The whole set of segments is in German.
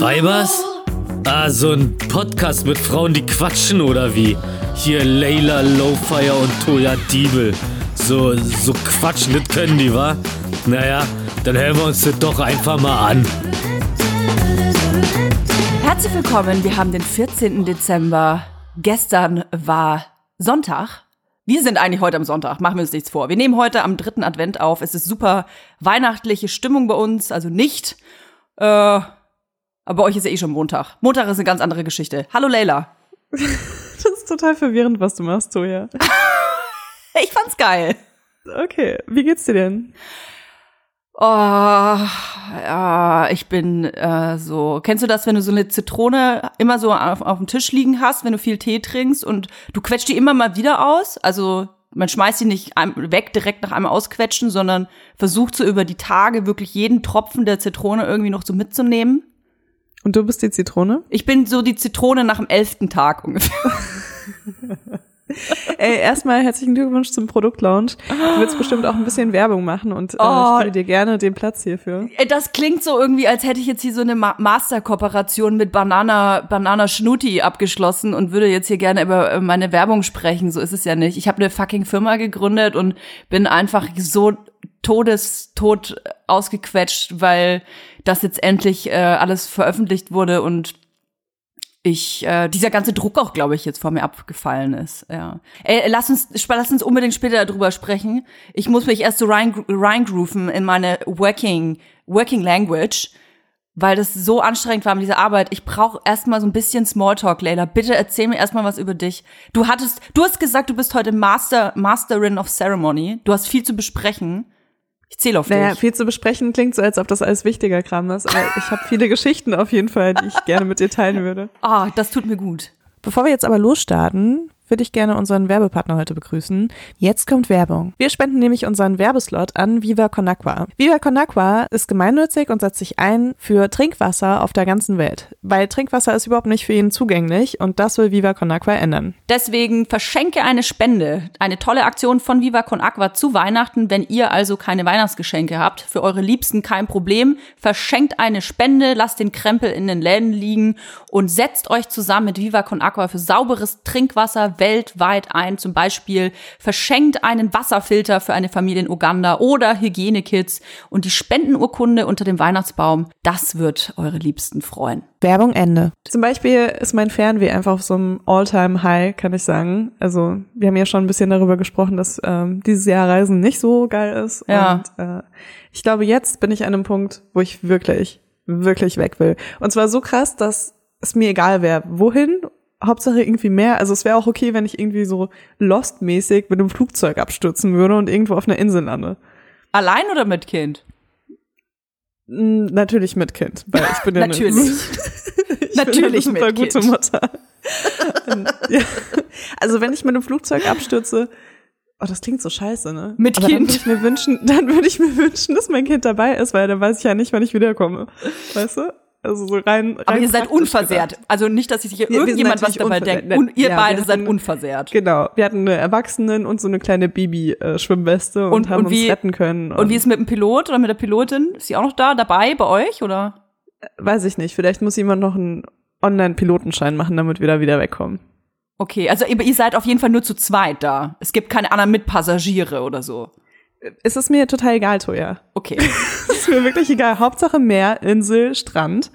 Weibers? Ah, so ein Podcast mit Frauen, die quatschen oder wie? Hier Layla Lowfire und Toya Diebel. So, so quatschen, das können die, wa? Naja, dann hören wir uns das doch einfach mal an. Herzlich willkommen, wir haben den 14. Dezember. Gestern war Sonntag. Wir sind eigentlich heute am Sonntag, machen wir uns nichts vor. Wir nehmen heute am dritten Advent auf. Es ist super weihnachtliche Stimmung bei uns, also nicht. Äh, aber bei euch ist ja eh schon Montag. Montag ist eine ganz andere Geschichte. Hallo Leila. Das ist total verwirrend, was du machst, Toja. Ich fand's geil. Okay, wie geht's dir denn? Oh, ja, ich bin äh, so. Kennst du das, wenn du so eine Zitrone immer so auf, auf dem Tisch liegen hast, wenn du viel Tee trinkst und du quetscht die immer mal wieder aus? Also man schmeißt die nicht weg direkt nach einem Ausquetschen, sondern versucht so über die Tage wirklich jeden Tropfen der Zitrone irgendwie noch so mitzunehmen. Und du bist die Zitrone? Ich bin so die Zitrone nach dem elften Tag ungefähr. Ey, erstmal herzlichen Glückwunsch zum Produktlaunch. Du willst bestimmt auch ein bisschen Werbung machen und äh, Oh. ich gebe dir gerne den Platz hierfür. Das klingt so irgendwie, als hätte ich jetzt hier so eine Ma Masterkooperation mit Banana, Banana Schnutti abgeschlossen und würde jetzt hier gerne über äh, meine Werbung sprechen. So ist es ja nicht. Ich habe eine fucking Firma gegründet und bin einfach so todestot ausgequetscht, weil das jetzt endlich äh, alles veröffentlicht wurde und ich äh, dieser ganze Druck auch, glaube ich, jetzt vor mir abgefallen ist. Ja. Ey, lass uns lass uns unbedingt später darüber sprechen. Ich muss mich erst so rein reingrooven in meine working working language, weil das so anstrengend war mit dieser Arbeit. Ich brauche erstmal so ein bisschen Smalltalk, Leila. Bitte erzähl mir erstmal was über dich. Du hattest du hast gesagt, du bist heute Master Masterin of Ceremony. Du hast viel zu besprechen. Ich zähle auf Naja, dich. viel zu besprechen klingt so, als ob das alles wichtiger Kram ist, aber ich habe viele Geschichten auf jeden Fall, die ich gerne mit dir teilen würde. Ah, das tut mir gut. Bevor wir jetzt aber losstarten, würde ich gerne unseren Werbepartner heute begrüßen. Jetzt kommt Werbung. Wir spenden nämlich unseren Werbeslot an Viva Con Agua. Viva Con Agua ist gemeinnützig und setzt sich ein für Trinkwasser auf der ganzen Welt. Weil Trinkwasser ist überhaupt nicht für jeden zugänglich und das will Viva Con Agua ändern. Deswegen verschenke eine Spende. Eine tolle Aktion von Viva Con Aqua zu Weihnachten. Wenn ihr also keine Weihnachtsgeschenke habt, für eure Liebsten kein Problem. Verschenkt eine Spende, lasst den Krempel in den Läden liegen und setzt euch zusammen mit Viva Con Aqua für sauberes Trinkwasser weltweit ein. Zum Beispiel verschenkt einen Wasserfilter für eine Familie in Uganda oder Hygienekits und die Spendenurkunde unter dem Weihnachtsbaum. Das wird eure Liebsten freuen. Werbung Ende. Zum Beispiel ist mein Fernweh einfach auf so einem All-Time-High, kann ich sagen. Also wir haben ja schon ein bisschen darüber gesprochen, dass ähm, dieses Jahr Reisen nicht so geil ist. Ja. Und äh, ich glaube, jetzt bin ich an einem Punkt, wo ich wirklich, wirklich weg will. Und zwar so krass, dass es mir egal wäre, wohin. Hauptsache irgendwie mehr. Also es wäre auch okay, wenn ich irgendwie so Lost-mäßig mit einem Flugzeug abstürzen würde und irgendwo auf einer Insel lande. Allein oder mit Kind? Natürlich mit Kind, weil ich bin ja eine- Natürlich. Ich Natürlich bin eine super mit gute Kind. Mutter. Ja. Also wenn ich mit einem Flugzeug abstürze, oh, das klingt so scheiße, ne? Mit Aber Kind. Dann würde ich mir wünschen, dann würde ich mir wünschen, dass mein Kind dabei ist, weil dann weiß ich ja nicht, wann ich wiederkomme. Weißt du? Also so rein. rein Aber ihr seid unversehrt. gedacht. Also nicht, dass sich hier irgendjemand was dabei denkt. Und ihr Ja, beide wir seid hatten- unversehrt. Genau. Wir hatten eine Erwachsenen und so eine kleine Baby-Schwimmweste und, Und- haben und wie- uns retten können. Und wie ist mit dem Pilot oder mit der Pilotin? Ist sie auch noch da, dabei bei euch oder? weiß ich nicht. Vielleicht muss jemand noch einen Online-Pilotenschein machen, damit wir da wieder wegkommen. Okay, also ihr seid auf jeden Fall nur zu zweit da. Es gibt keine anderen Mitpassagiere oder so. Es ist mir total egal, Toja. Okay. Es ist mir wirklich egal. Hauptsache Meer, Insel, Strand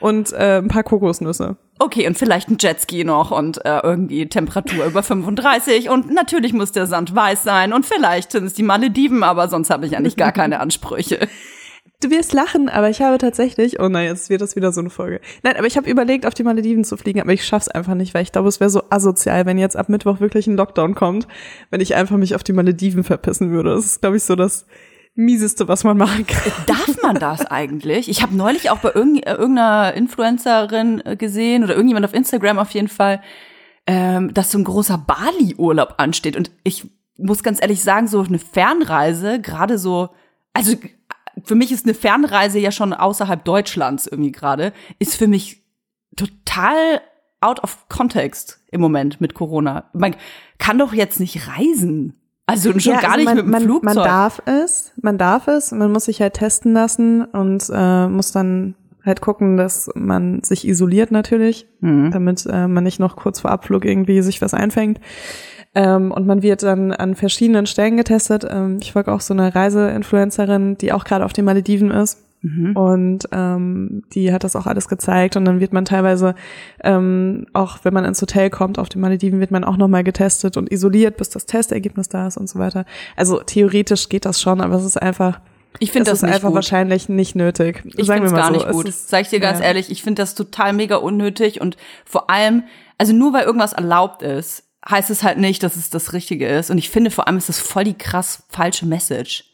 und äh, ein paar Kokosnüsse. Okay, und vielleicht ein Jetski noch und äh, irgendwie Temperatur über 35 und natürlich muss der Sand weiß sein und vielleicht sind es die Malediven, aber sonst habe ich eigentlich gar keine Ansprüche. Du wirst lachen, aber ich habe tatsächlich, oh nein, jetzt wird das wieder so eine Folge. Nein, aber ich habe überlegt, auf die Malediven zu fliegen, aber ich schaff's einfach nicht, weil ich glaube, es wäre so asozial, wenn jetzt ab Mittwoch wirklich ein Lockdown kommt, wenn ich einfach mich auf die Malediven verpissen würde. Das ist, glaube ich, so das mieseste, was man machen kann. Darf man das eigentlich? Ich habe neulich auch bei äh, irgendeiner Influencerin äh, gesehen oder irgendjemand auf Instagram auf jeden Fall, ähm, dass so ein großer Bali-Urlaub ansteht. Und ich muss ganz ehrlich sagen, so eine Fernreise, gerade so, also für mich ist eine Fernreise ja schon außerhalb Deutschlands irgendwie gerade, ist für mich total out of context im Moment mit Corona. Man kann doch jetzt nicht reisen. Also schon Ja, gar also nicht man, mit dem man, Flugzeug. Man darf es, man darf es, man muss sich halt testen lassen und äh, muss dann halt gucken, dass man sich isoliert natürlich, Mhm. damit äh, man nicht noch kurz vor Abflug irgendwie sich was einfängt. Ähm, und man wird dann an verschiedenen Stellen getestet. Ähm, ich folge auch so eine Reiseinfluencerin, die auch gerade auf den Malediven ist. Mhm. Und ähm, die hat das auch alles gezeigt. Und dann wird man teilweise, ähm, auch wenn man ins Hotel kommt, auf den Malediven wird man auch nochmal getestet und isoliert, bis das Testergebnis da ist und so weiter. Also theoretisch geht das schon, aber es ist einfach, Ich finde das ist einfach gut. wahrscheinlich nicht nötig. Ich finde es gar so. nicht gut. ist- Sag ich dir ganz ja. ehrlich, ich finde das total mega unnötig und vor allem, also nur weil irgendwas erlaubt ist, heißt es halt nicht, dass es das Richtige ist. Und ich finde vor allem ist das voll die krass falsche Message.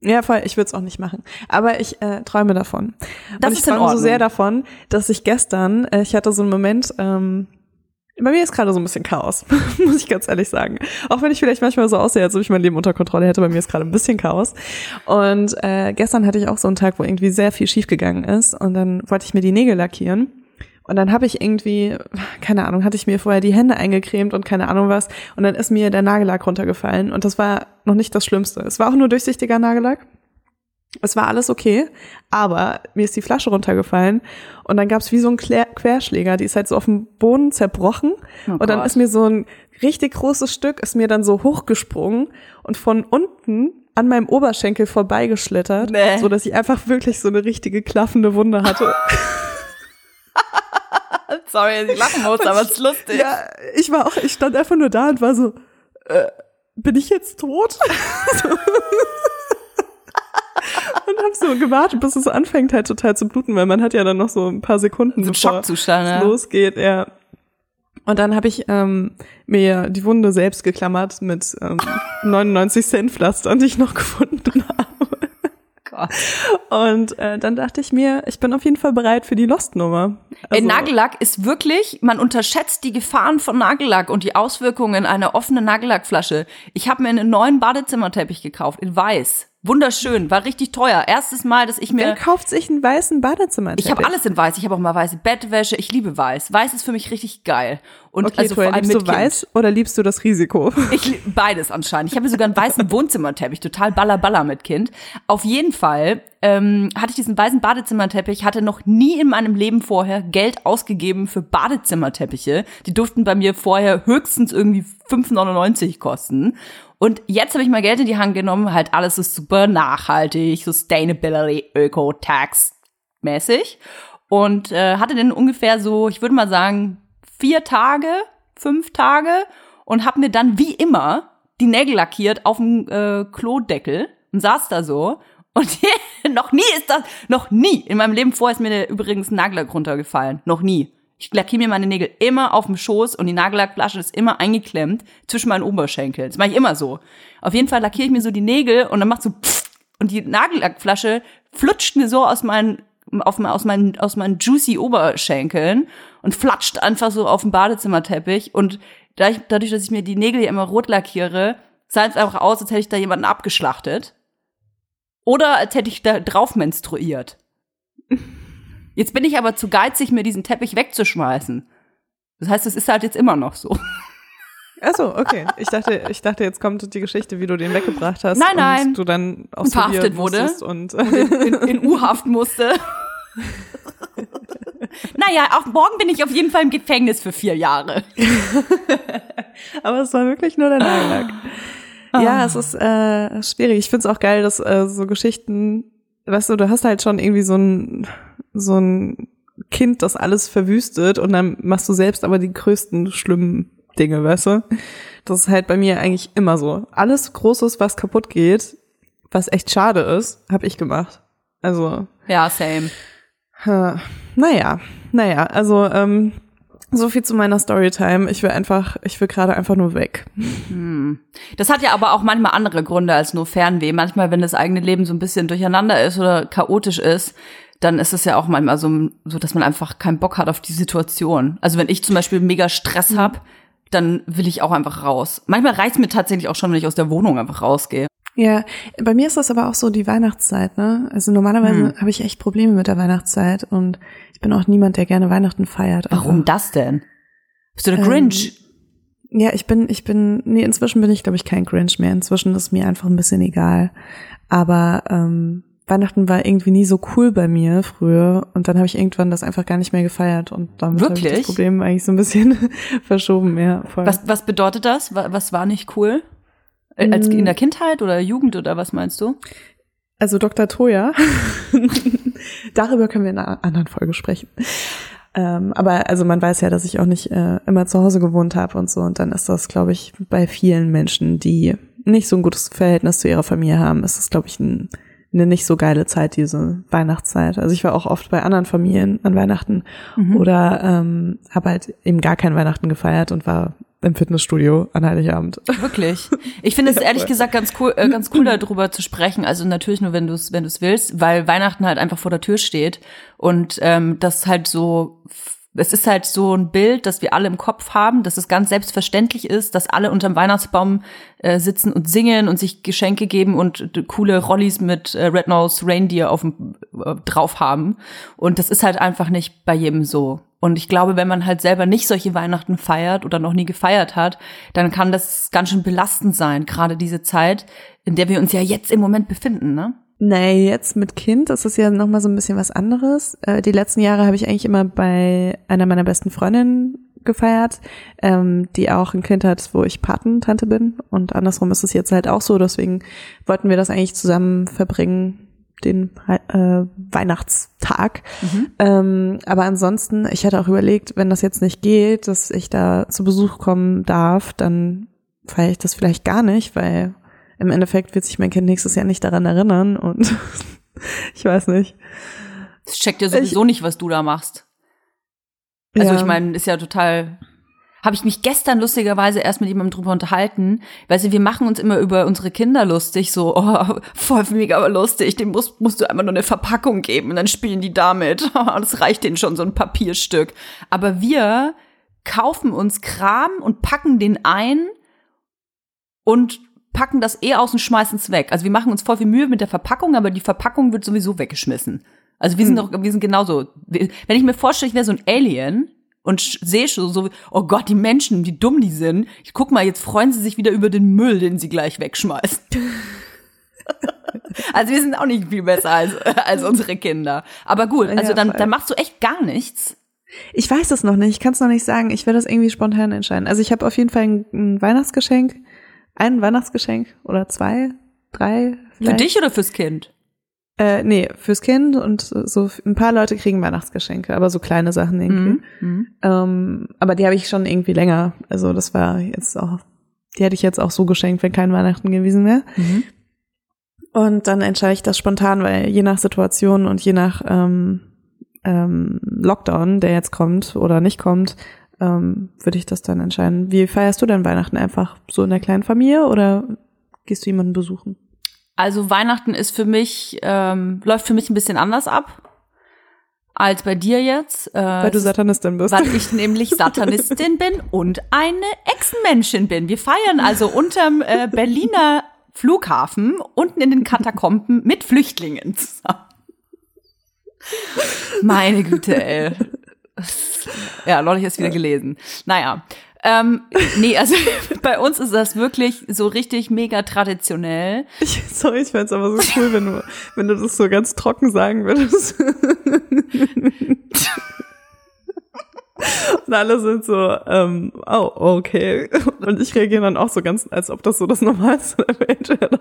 Ja, voll, ich würde es auch nicht machen. Aber ich äh, träume davon. Das und ich ist träume so sehr davon, dass ich gestern, äh, ich hatte so einen Moment, ähm, bei mir ist gerade so ein bisschen Chaos, muss ich ganz ehrlich sagen. Auch wenn ich vielleicht manchmal so aussehe, als ob ich mein Leben unter Kontrolle hätte, bei mir ist gerade ein bisschen Chaos. Und äh, gestern hatte ich auch so einen Tag, wo irgendwie sehr viel schiefgegangen ist. Und dann wollte ich mir die Nägel lackieren. Und dann habe ich irgendwie, keine Ahnung, hatte ich mir vorher die Hände eingecremt und keine Ahnung was. Und dann ist mir der Nagellack runtergefallen. Und das war noch nicht das Schlimmste. Es war auch nur durchsichtiger Nagellack. Es war alles okay, aber mir ist die Flasche runtergefallen und dann gab's wie so einen Klär Querschläger, die ist halt so auf dem Boden zerbrochen Oh und dann Gott. ist mir so ein richtig großes Stück, ist mir dann so hochgesprungen und von unten an meinem Oberschenkel vorbeigeschlittert, Nee. so dass ich einfach wirklich so eine richtige klaffende Wunde hatte. Sorry, dass ich lachen muss, aber es ist lustig. ja, ich war auch, ich stand einfach nur da und war so, äh, bin ich jetzt tot? So. und hab so gewartet, bis es anfängt halt total zu bluten, weil man hat ja dann noch so ein paar Sekunden, So bevor es ja. losgeht, ja. Und dann habe ich ähm, mir die Wunde selbst geklammert mit ähm, 99 Cent Pflastern, die ich noch gefunden habe. Gott. Und äh, dann dachte ich mir, ich bin auf jeden Fall bereit für die Lost-Nummer. Also- Nagellack ist wirklich, man unterschätzt die Gefahren von Nagellack und die Auswirkungen einer offenen Nagellackflasche. Ich habe mir einen neuen Badezimmerteppich gekauft, in weiß. Wunderschön, war richtig teuer. Erstes Mal, dass ich Wer mir... kauft sich einen weißen Badezimmerteppich? Ich habe alles in weiß. Ich habe auch mal weiße Bettwäsche. Ich liebe weiß. Weiß ist für mich richtig geil. Und Okay, also vor Toya, allem liebst mit du Kind. weiß oder liebst du das Risiko? Ich beides anscheinend. Ich habe sogar einen weißen Wohnzimmerteppich, total baller baller mit Kind. Auf jeden Fall ähm, hatte ich diesen weißen Badezimmerteppich, hatte noch nie in meinem Leben vorher Geld ausgegeben für Badezimmerteppiche. Die durften bei mir vorher höchstens irgendwie 5,99 kosten. Und jetzt habe ich mal Geld in die Hand genommen, halt alles ist super nachhaltig, Sustainability, Öko-Tax mäßig. Und äh, hatte dann ungefähr so, ich würde mal sagen, vier Tage, fünf Tage und habe mir dann wie immer die Nägel lackiert auf dem äh, Klodeckel und saß da so. Und noch nie ist das, noch nie in meinem Leben vorher ist mir übrigens ein Nagellack runtergefallen. Noch nie. Ich lackiere mir meine Nägel immer auf dem Schoß und die Nagellackflasche ist immer eingeklemmt zwischen meinen Oberschenkeln. Das mache ich immer so. Auf jeden Fall lackiere ich mir so die Nägel und dann macht so pff, und die Nagellackflasche flutscht mir so aus meinen auf, aus meinen aus meinen juicy Oberschenkeln und flatscht einfach so auf den Badezimmerteppich und dadurch, dadurch dass ich mir die Nägel ja immer rot lackiere, sah es einfach aus, als hätte ich da jemanden abgeschlachtet. Oder als hätte ich da drauf menstruiert. Jetzt bin ich aber zu geizig, mir diesen Teppich wegzuschmeißen. Das heißt, es ist halt jetzt immer noch so. Achso, okay. Ich dachte, ich dachte, jetzt kommt die Geschichte, wie du den weggebracht hast. Nein, nein. Und du dann auch Und verhaftet wurde. Und in, in U-Haft musste. naja, auch morgen bin ich auf jeden Fall im Gefängnis für vier Jahre. aber es war wirklich nur der Nagellack. Ja, es ist äh, schwierig. Ich find's auch geil, dass äh, so Geschichten, weißt du, du hast halt schon irgendwie so ein so ein Kind, das alles verwüstet und dann machst du selbst aber die größten schlimmen Dinge, weißt du? Das ist halt bei mir eigentlich immer so. Alles Großes, was kaputt geht, was echt schade ist, habe ich gemacht. Also Ja, same. Äh, naja, naja, also ähm, so viel zu meiner Storytime. Ich will einfach, ich will gerade einfach nur weg. Das hat ja aber auch manchmal andere Gründe als nur Fernweh. Manchmal, wenn das eigene Leben so ein bisschen durcheinander ist oder chaotisch ist, dann ist es ja auch manchmal so, so dass man einfach keinen Bock hat auf die Situation. Also wenn ich zum Beispiel mega Stress hab, dann will ich auch einfach raus. Manchmal reicht's mir tatsächlich auch schon, wenn ich aus der Wohnung einfach rausgehe. Ja, bei mir ist das aber auch so die Weihnachtszeit, ne? Also normalerweise Hm. habe ich echt Probleme mit der Weihnachtszeit und ich bin auch niemand, der gerne Weihnachten feiert. Warum aber- das denn? Bist du der Ähm, Grinch? Ja, ich bin, ich bin, nee, inzwischen bin ich, glaube ich, kein Grinch mehr. Inzwischen ist mir einfach ein bisschen egal. Aber ähm, Weihnachten war irgendwie nie so cool bei mir früher und dann habe ich irgendwann das einfach gar nicht mehr gefeiert und damit habe ich das Problem eigentlich so ein bisschen verschoben. Ja, voll. Was, was bedeutet das? Was war nicht cool? Äh, als in der Kindheit oder Jugend oder was meinst du? Also Dr. Toya, darüber können wir in einer anderen Folge sprechen. Ähm, aber also man weiß ja, dass ich auch nicht äh, immer zu Hause gewohnt habe und so. Und dann ist das, glaube ich, bei vielen Menschen, die nicht so ein gutes Verhältnis zu ihrer Familie haben, ist das, glaube ich, ein, eine nicht so geile Zeit, diese Weihnachtszeit. Also ich war auch oft bei anderen Familien an Weihnachten mhm. oder ähm, habe halt eben gar kein Weihnachten gefeiert und war im Fitnessstudio an Heiligabend. Wirklich. Ich finde es ja, ehrlich gesagt ganz cool, äh, ganz cool darüber zu sprechen. Also natürlich nur, wenn du es, wenn du es willst, weil Weihnachten halt einfach vor der Tür steht und ähm, das halt so es ist halt so ein Bild, das wir alle im Kopf haben, dass es ganz selbstverständlich ist, dass alle unterm Weihnachtsbaum äh, sitzen und singen und sich Geschenke geben und coole Rollis mit äh, Red Nose Reindeer auf dem, äh, drauf haben. Und das ist halt einfach nicht bei jedem so. Und ich glaube, wenn man halt selber nicht solche Weihnachten feiert oder noch nie gefeiert hat, dann kann das ganz schön belastend sein, gerade diese Zeit, in der wir uns ja jetzt im Moment befinden, ne? Nee, jetzt mit Kind ist es ja nochmal so ein bisschen was anderes. Äh, die letzten Jahre habe ich eigentlich immer bei einer meiner besten Freundinnen gefeiert, ähm, die auch ein Kind hat, wo ich Patentante bin. Und andersrum ist es jetzt halt auch so. Deswegen wollten wir das eigentlich zusammen verbringen, den äh, Weihnachtstag. Mhm. Ähm, aber ansonsten, ich hatte auch überlegt, wenn das jetzt nicht geht, dass ich da zu Besuch kommen darf, dann feiere ich das vielleicht gar nicht, weil im Endeffekt wird sich mein Kind nächstes Jahr nicht daran erinnern und ich weiß nicht. Es checkt ja sowieso ich, nicht, was du da machst. Also ja. ich meine, ist ja total. Habe ich mich gestern lustigerweise erst mit jemandem drüber unterhalten. Weißt du, wir machen uns immer über unsere Kinder lustig, so, oh, voll mega lustig, dem musst, musst du einfach nur eine Verpackung geben und dann spielen die damit. das reicht denen schon, so ein Papierstück. Aber wir kaufen uns Kram und packen den ein und packen das eh aus und schmeißen es weg. Also wir machen uns voll viel Mühe mit der Verpackung, aber die Verpackung wird sowieso weggeschmissen. Also wir sind hm. doch, wir sind genauso. Wenn ich mir vorstelle, ich wäre so ein Alien und sehe schon so, oh Gott, die Menschen, wie dumm die sind. Ich guck mal, jetzt freuen sie sich wieder über den Müll, den sie gleich wegschmeißen. also wir sind auch nicht viel besser als, als unsere Kinder. Aber gut, also dann, dann machst du echt gar nichts. Ich weiß es noch nicht, ich kann es noch nicht sagen. Ich werde das irgendwie spontan entscheiden. Also ich habe auf jeden Fall ein, ein Weihnachtsgeschenk ein Weihnachtsgeschenk oder zwei, drei. Vielleicht. Für dich oder fürs Kind? Äh, nee, fürs Kind und so ein paar Leute kriegen Weihnachtsgeschenke, aber so kleine Sachen irgendwie. Mhm. mhm. Ähm, aber die habe ich schon irgendwie länger. Also das war jetzt auch, die hätte ich jetzt auch so geschenkt, wenn kein Weihnachten gewesen wäre. Mhm. Und dann entscheide ich das spontan, weil je nach Situation und je nach ähm, ähm, Lockdown, der jetzt kommt oder nicht kommt, ähm, würde ich das dann entscheiden. Wie feierst du denn Weihnachten einfach so in der kleinen Familie oder gehst du jemanden besuchen? Also Weihnachten ist für mich, ähm, läuft für mich ein bisschen anders ab als bei dir jetzt. Äh, weil du Satanistin bist. Weil ich nämlich Satanistin bin und eine Echsenmenschin bin. Wir feiern also unterm äh, Berliner Flughafen unten in den Katakomben mit Flüchtlingen zusammen. Meine Güte, ey. Ja, neulich erst wieder gelesen. Naja. Ähm, nee, also bei uns ist das wirklich so richtig mega traditionell. Ich, sorry, ich fände es aber so cool, wenn du, wenn du das so ganz trocken sagen würdest. Und alle sind so, ähm, oh, okay. Und ich reagiere dann auch so ganz, als ob das so das Normalste der Welt wäre.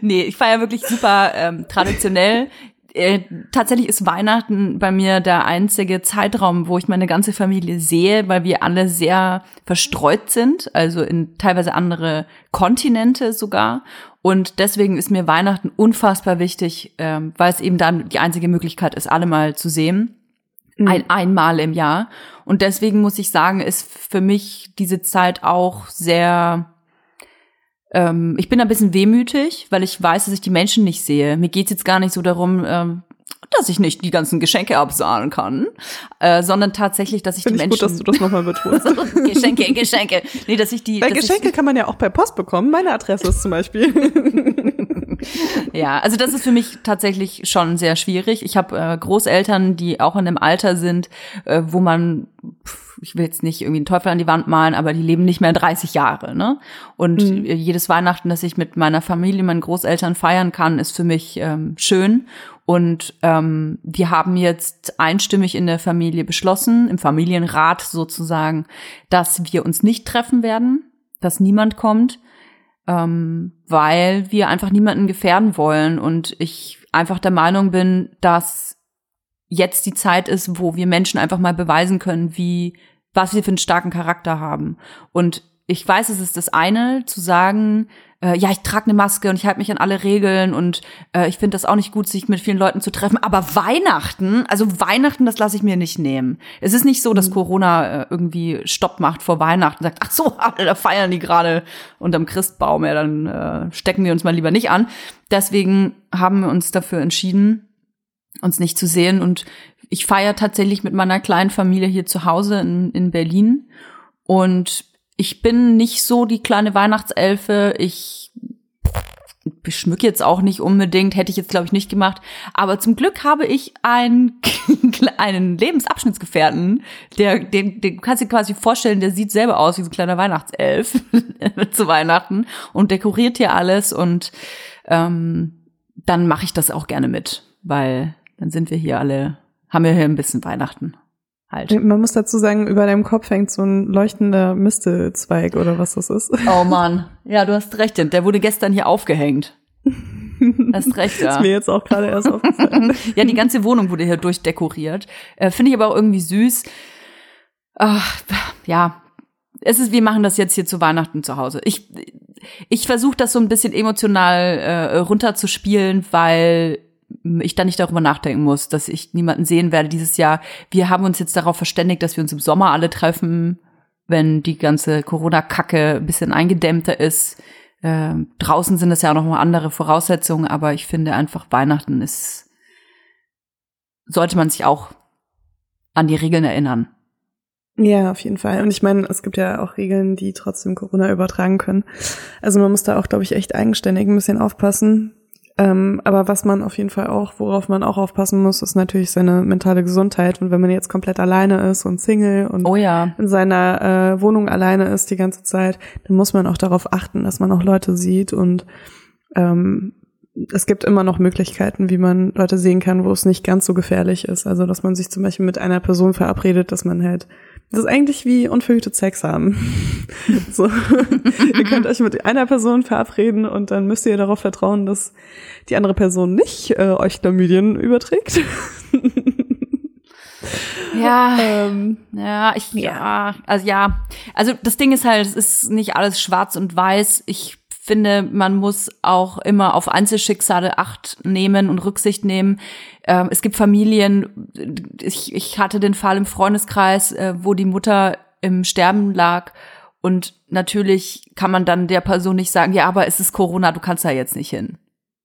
nee, ich feiere wirklich super ähm, traditionell. Äh, tatsächlich ist Weihnachten bei mir der einzige Zeitraum, wo ich meine ganze Familie sehe, weil wir alle sehr verstreut sind, also in teilweise andere Kontinente sogar. Und deswegen ist mir Weihnachten unfassbar wichtig, ähm, weil es eben dann die einzige Möglichkeit ist, alle mal zu sehen. Mhm. Ein, einmal im Jahr. Und deswegen muss ich sagen, ist für mich diese Zeit auch sehr ähm, ich bin ein bisschen wehmütig, weil ich weiß, dass ich die Menschen nicht sehe. Mir geht's jetzt gar nicht so darum, ähm, dass ich nicht die ganzen Geschenke absahnen kann, äh, sondern tatsächlich, dass ich Find die ich Menschen. gut, dass du das nochmal betonst. Geschenke, Geschenke. Nee, dass ich die. Weil Geschenke kann man ja auch per Post bekommen. Meine Adresse ist zum Beispiel. ja, also das ist für mich tatsächlich schon sehr schwierig. Ich habe äh, Großeltern, die auch in einem Alter sind, äh, wo man ich will jetzt nicht irgendwie einen Teufel an die Wand malen, aber die leben nicht mehr 30 Jahre, ne? Und Mhm. jedes Weihnachten, das ich mit meiner Familie, meinen Großeltern feiern kann, ist für mich ähm, schön. Und ähm, wir haben jetzt einstimmig in der Familie beschlossen, im Familienrat sozusagen, dass wir uns nicht treffen werden, dass niemand kommt, ähm, weil wir einfach niemanden gefährden wollen. Und ich einfach der Meinung bin, dass jetzt die Zeit ist, wo wir Menschen einfach mal beweisen können, wie, was wir für einen starken Charakter haben. Und ich weiß, es ist das eine, zu sagen, äh, ja, ich trage eine Maske und ich halte mich an alle Regeln und äh, ich finde das auch nicht gut, sich mit vielen Leuten zu treffen. Aber Weihnachten, also Weihnachten, das lasse ich mir nicht nehmen. Es ist nicht so, dass Corona äh, irgendwie Stopp macht vor Weihnachten, sagt, ach so, da feiern die gerade unterm Christbaum, ja, dann äh, stecken wir uns mal lieber nicht an. Deswegen haben wir uns dafür entschieden, uns nicht zu sehen. Und ich feiere tatsächlich mit meiner kleinen Familie hier zu Hause in, in Berlin. Und ich bin nicht so die kleine Weihnachtselfe. Ich beschmücke jetzt auch nicht unbedingt, hätte ich jetzt glaube ich nicht gemacht. Aber zum Glück habe ich einen, einen Lebensabschnittsgefährten, der, den, den kannst du dir quasi vorstellen, der sieht selber aus wie so ein kleiner Weihnachtself zu Weihnachten und dekoriert hier alles und ähm, dann mache ich das auch gerne mit, weil dann sind wir hier alle, haben wir hier ein bisschen Weihnachten halt. Man muss dazu sagen, über deinem Kopf hängt so ein leuchtender Mistelzweig oder was das ist. Oh Mann, ja, du hast recht, der wurde gestern hier aufgehängt. Hast recht, ja. Ist mir jetzt auch gerade erst aufgefallen. ja, die ganze Wohnung wurde hier durchdekoriert. Äh, Finde ich aber auch irgendwie süß. Ach, ja, es ist, wir machen das jetzt hier zu Weihnachten zu Hause. Ich, ich versuche das so ein bisschen emotional äh, runterzuspielen, weil ich dann nicht darüber nachdenken muss, dass ich niemanden sehen werde dieses Jahr. Wir haben uns jetzt darauf verständigt, dass wir uns im Sommer alle treffen, wenn die ganze Corona-Kacke ein bisschen eingedämmter ist. Äh, draußen sind es ja auch noch mal andere Voraussetzungen, aber ich finde einfach Weihnachten ist, sollte man sich auch an die Regeln erinnern. Ja, auf jeden Fall. Und ich meine, es gibt ja auch Regeln, die trotzdem Corona übertragen können. Also man muss da auch, glaube ich, echt eigenständig ein bisschen aufpassen. Ähm, aber was man auf jeden Fall auch, worauf man auch aufpassen muss, ist natürlich seine mentale Gesundheit. Und wenn man jetzt komplett alleine ist und Single und Oh ja. in seiner äh, Wohnung alleine ist die ganze Zeit, dann muss man auch darauf achten, dass man auch Leute sieht und ähm, es gibt immer noch Möglichkeiten, wie man Leute sehen kann, wo es nicht ganz so gefährlich ist. Also, dass man sich zum Beispiel mit einer Person verabredet, dass man halt, das ist eigentlich wie unverhütet Sex haben. so, ihr könnt euch mit einer Person verabreden und dann müsst ihr darauf vertrauen, dass die andere Person nicht äh, euch Chlamydien überträgt. Ja. ähm, Ja, ich, ja, also ja. Also das Ding ist halt, es ist nicht alles schwarz und weiß. Ich finde, man muss auch immer auf Einzelschicksale Acht nehmen und Rücksicht nehmen. Ähm, es gibt Familien, ich, ich hatte den Fall im Freundeskreis, äh, wo die Mutter im Sterben lag. Und natürlich kann man dann der Person nicht sagen, ja, aber es ist Corona, du kannst da jetzt nicht hin.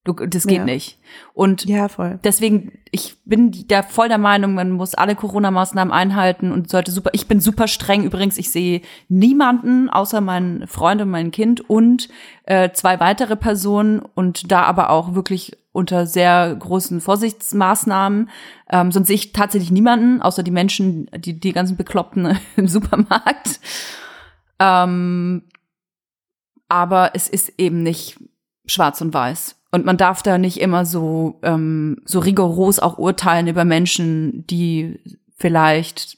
Du, das geht Ja. nicht. Und ja, voll. deswegen, ich bin da voll der Meinung, man muss alle Corona-Maßnahmen einhalten und sollte super, ich bin super streng übrigens, ich sehe niemanden außer meinen Freund und mein Kind und äh, zwei weitere Personen und da aber auch wirklich unter sehr großen Vorsichtsmaßnahmen. Ähm, sonst sehe ich tatsächlich niemanden, außer die Menschen, die, die ganzen Bekloppten im Supermarkt. Ähm, aber es ist eben nicht schwarz und weiß. Und man darf da nicht immer so, ähm, so rigoros auch urteilen über Menschen, die vielleicht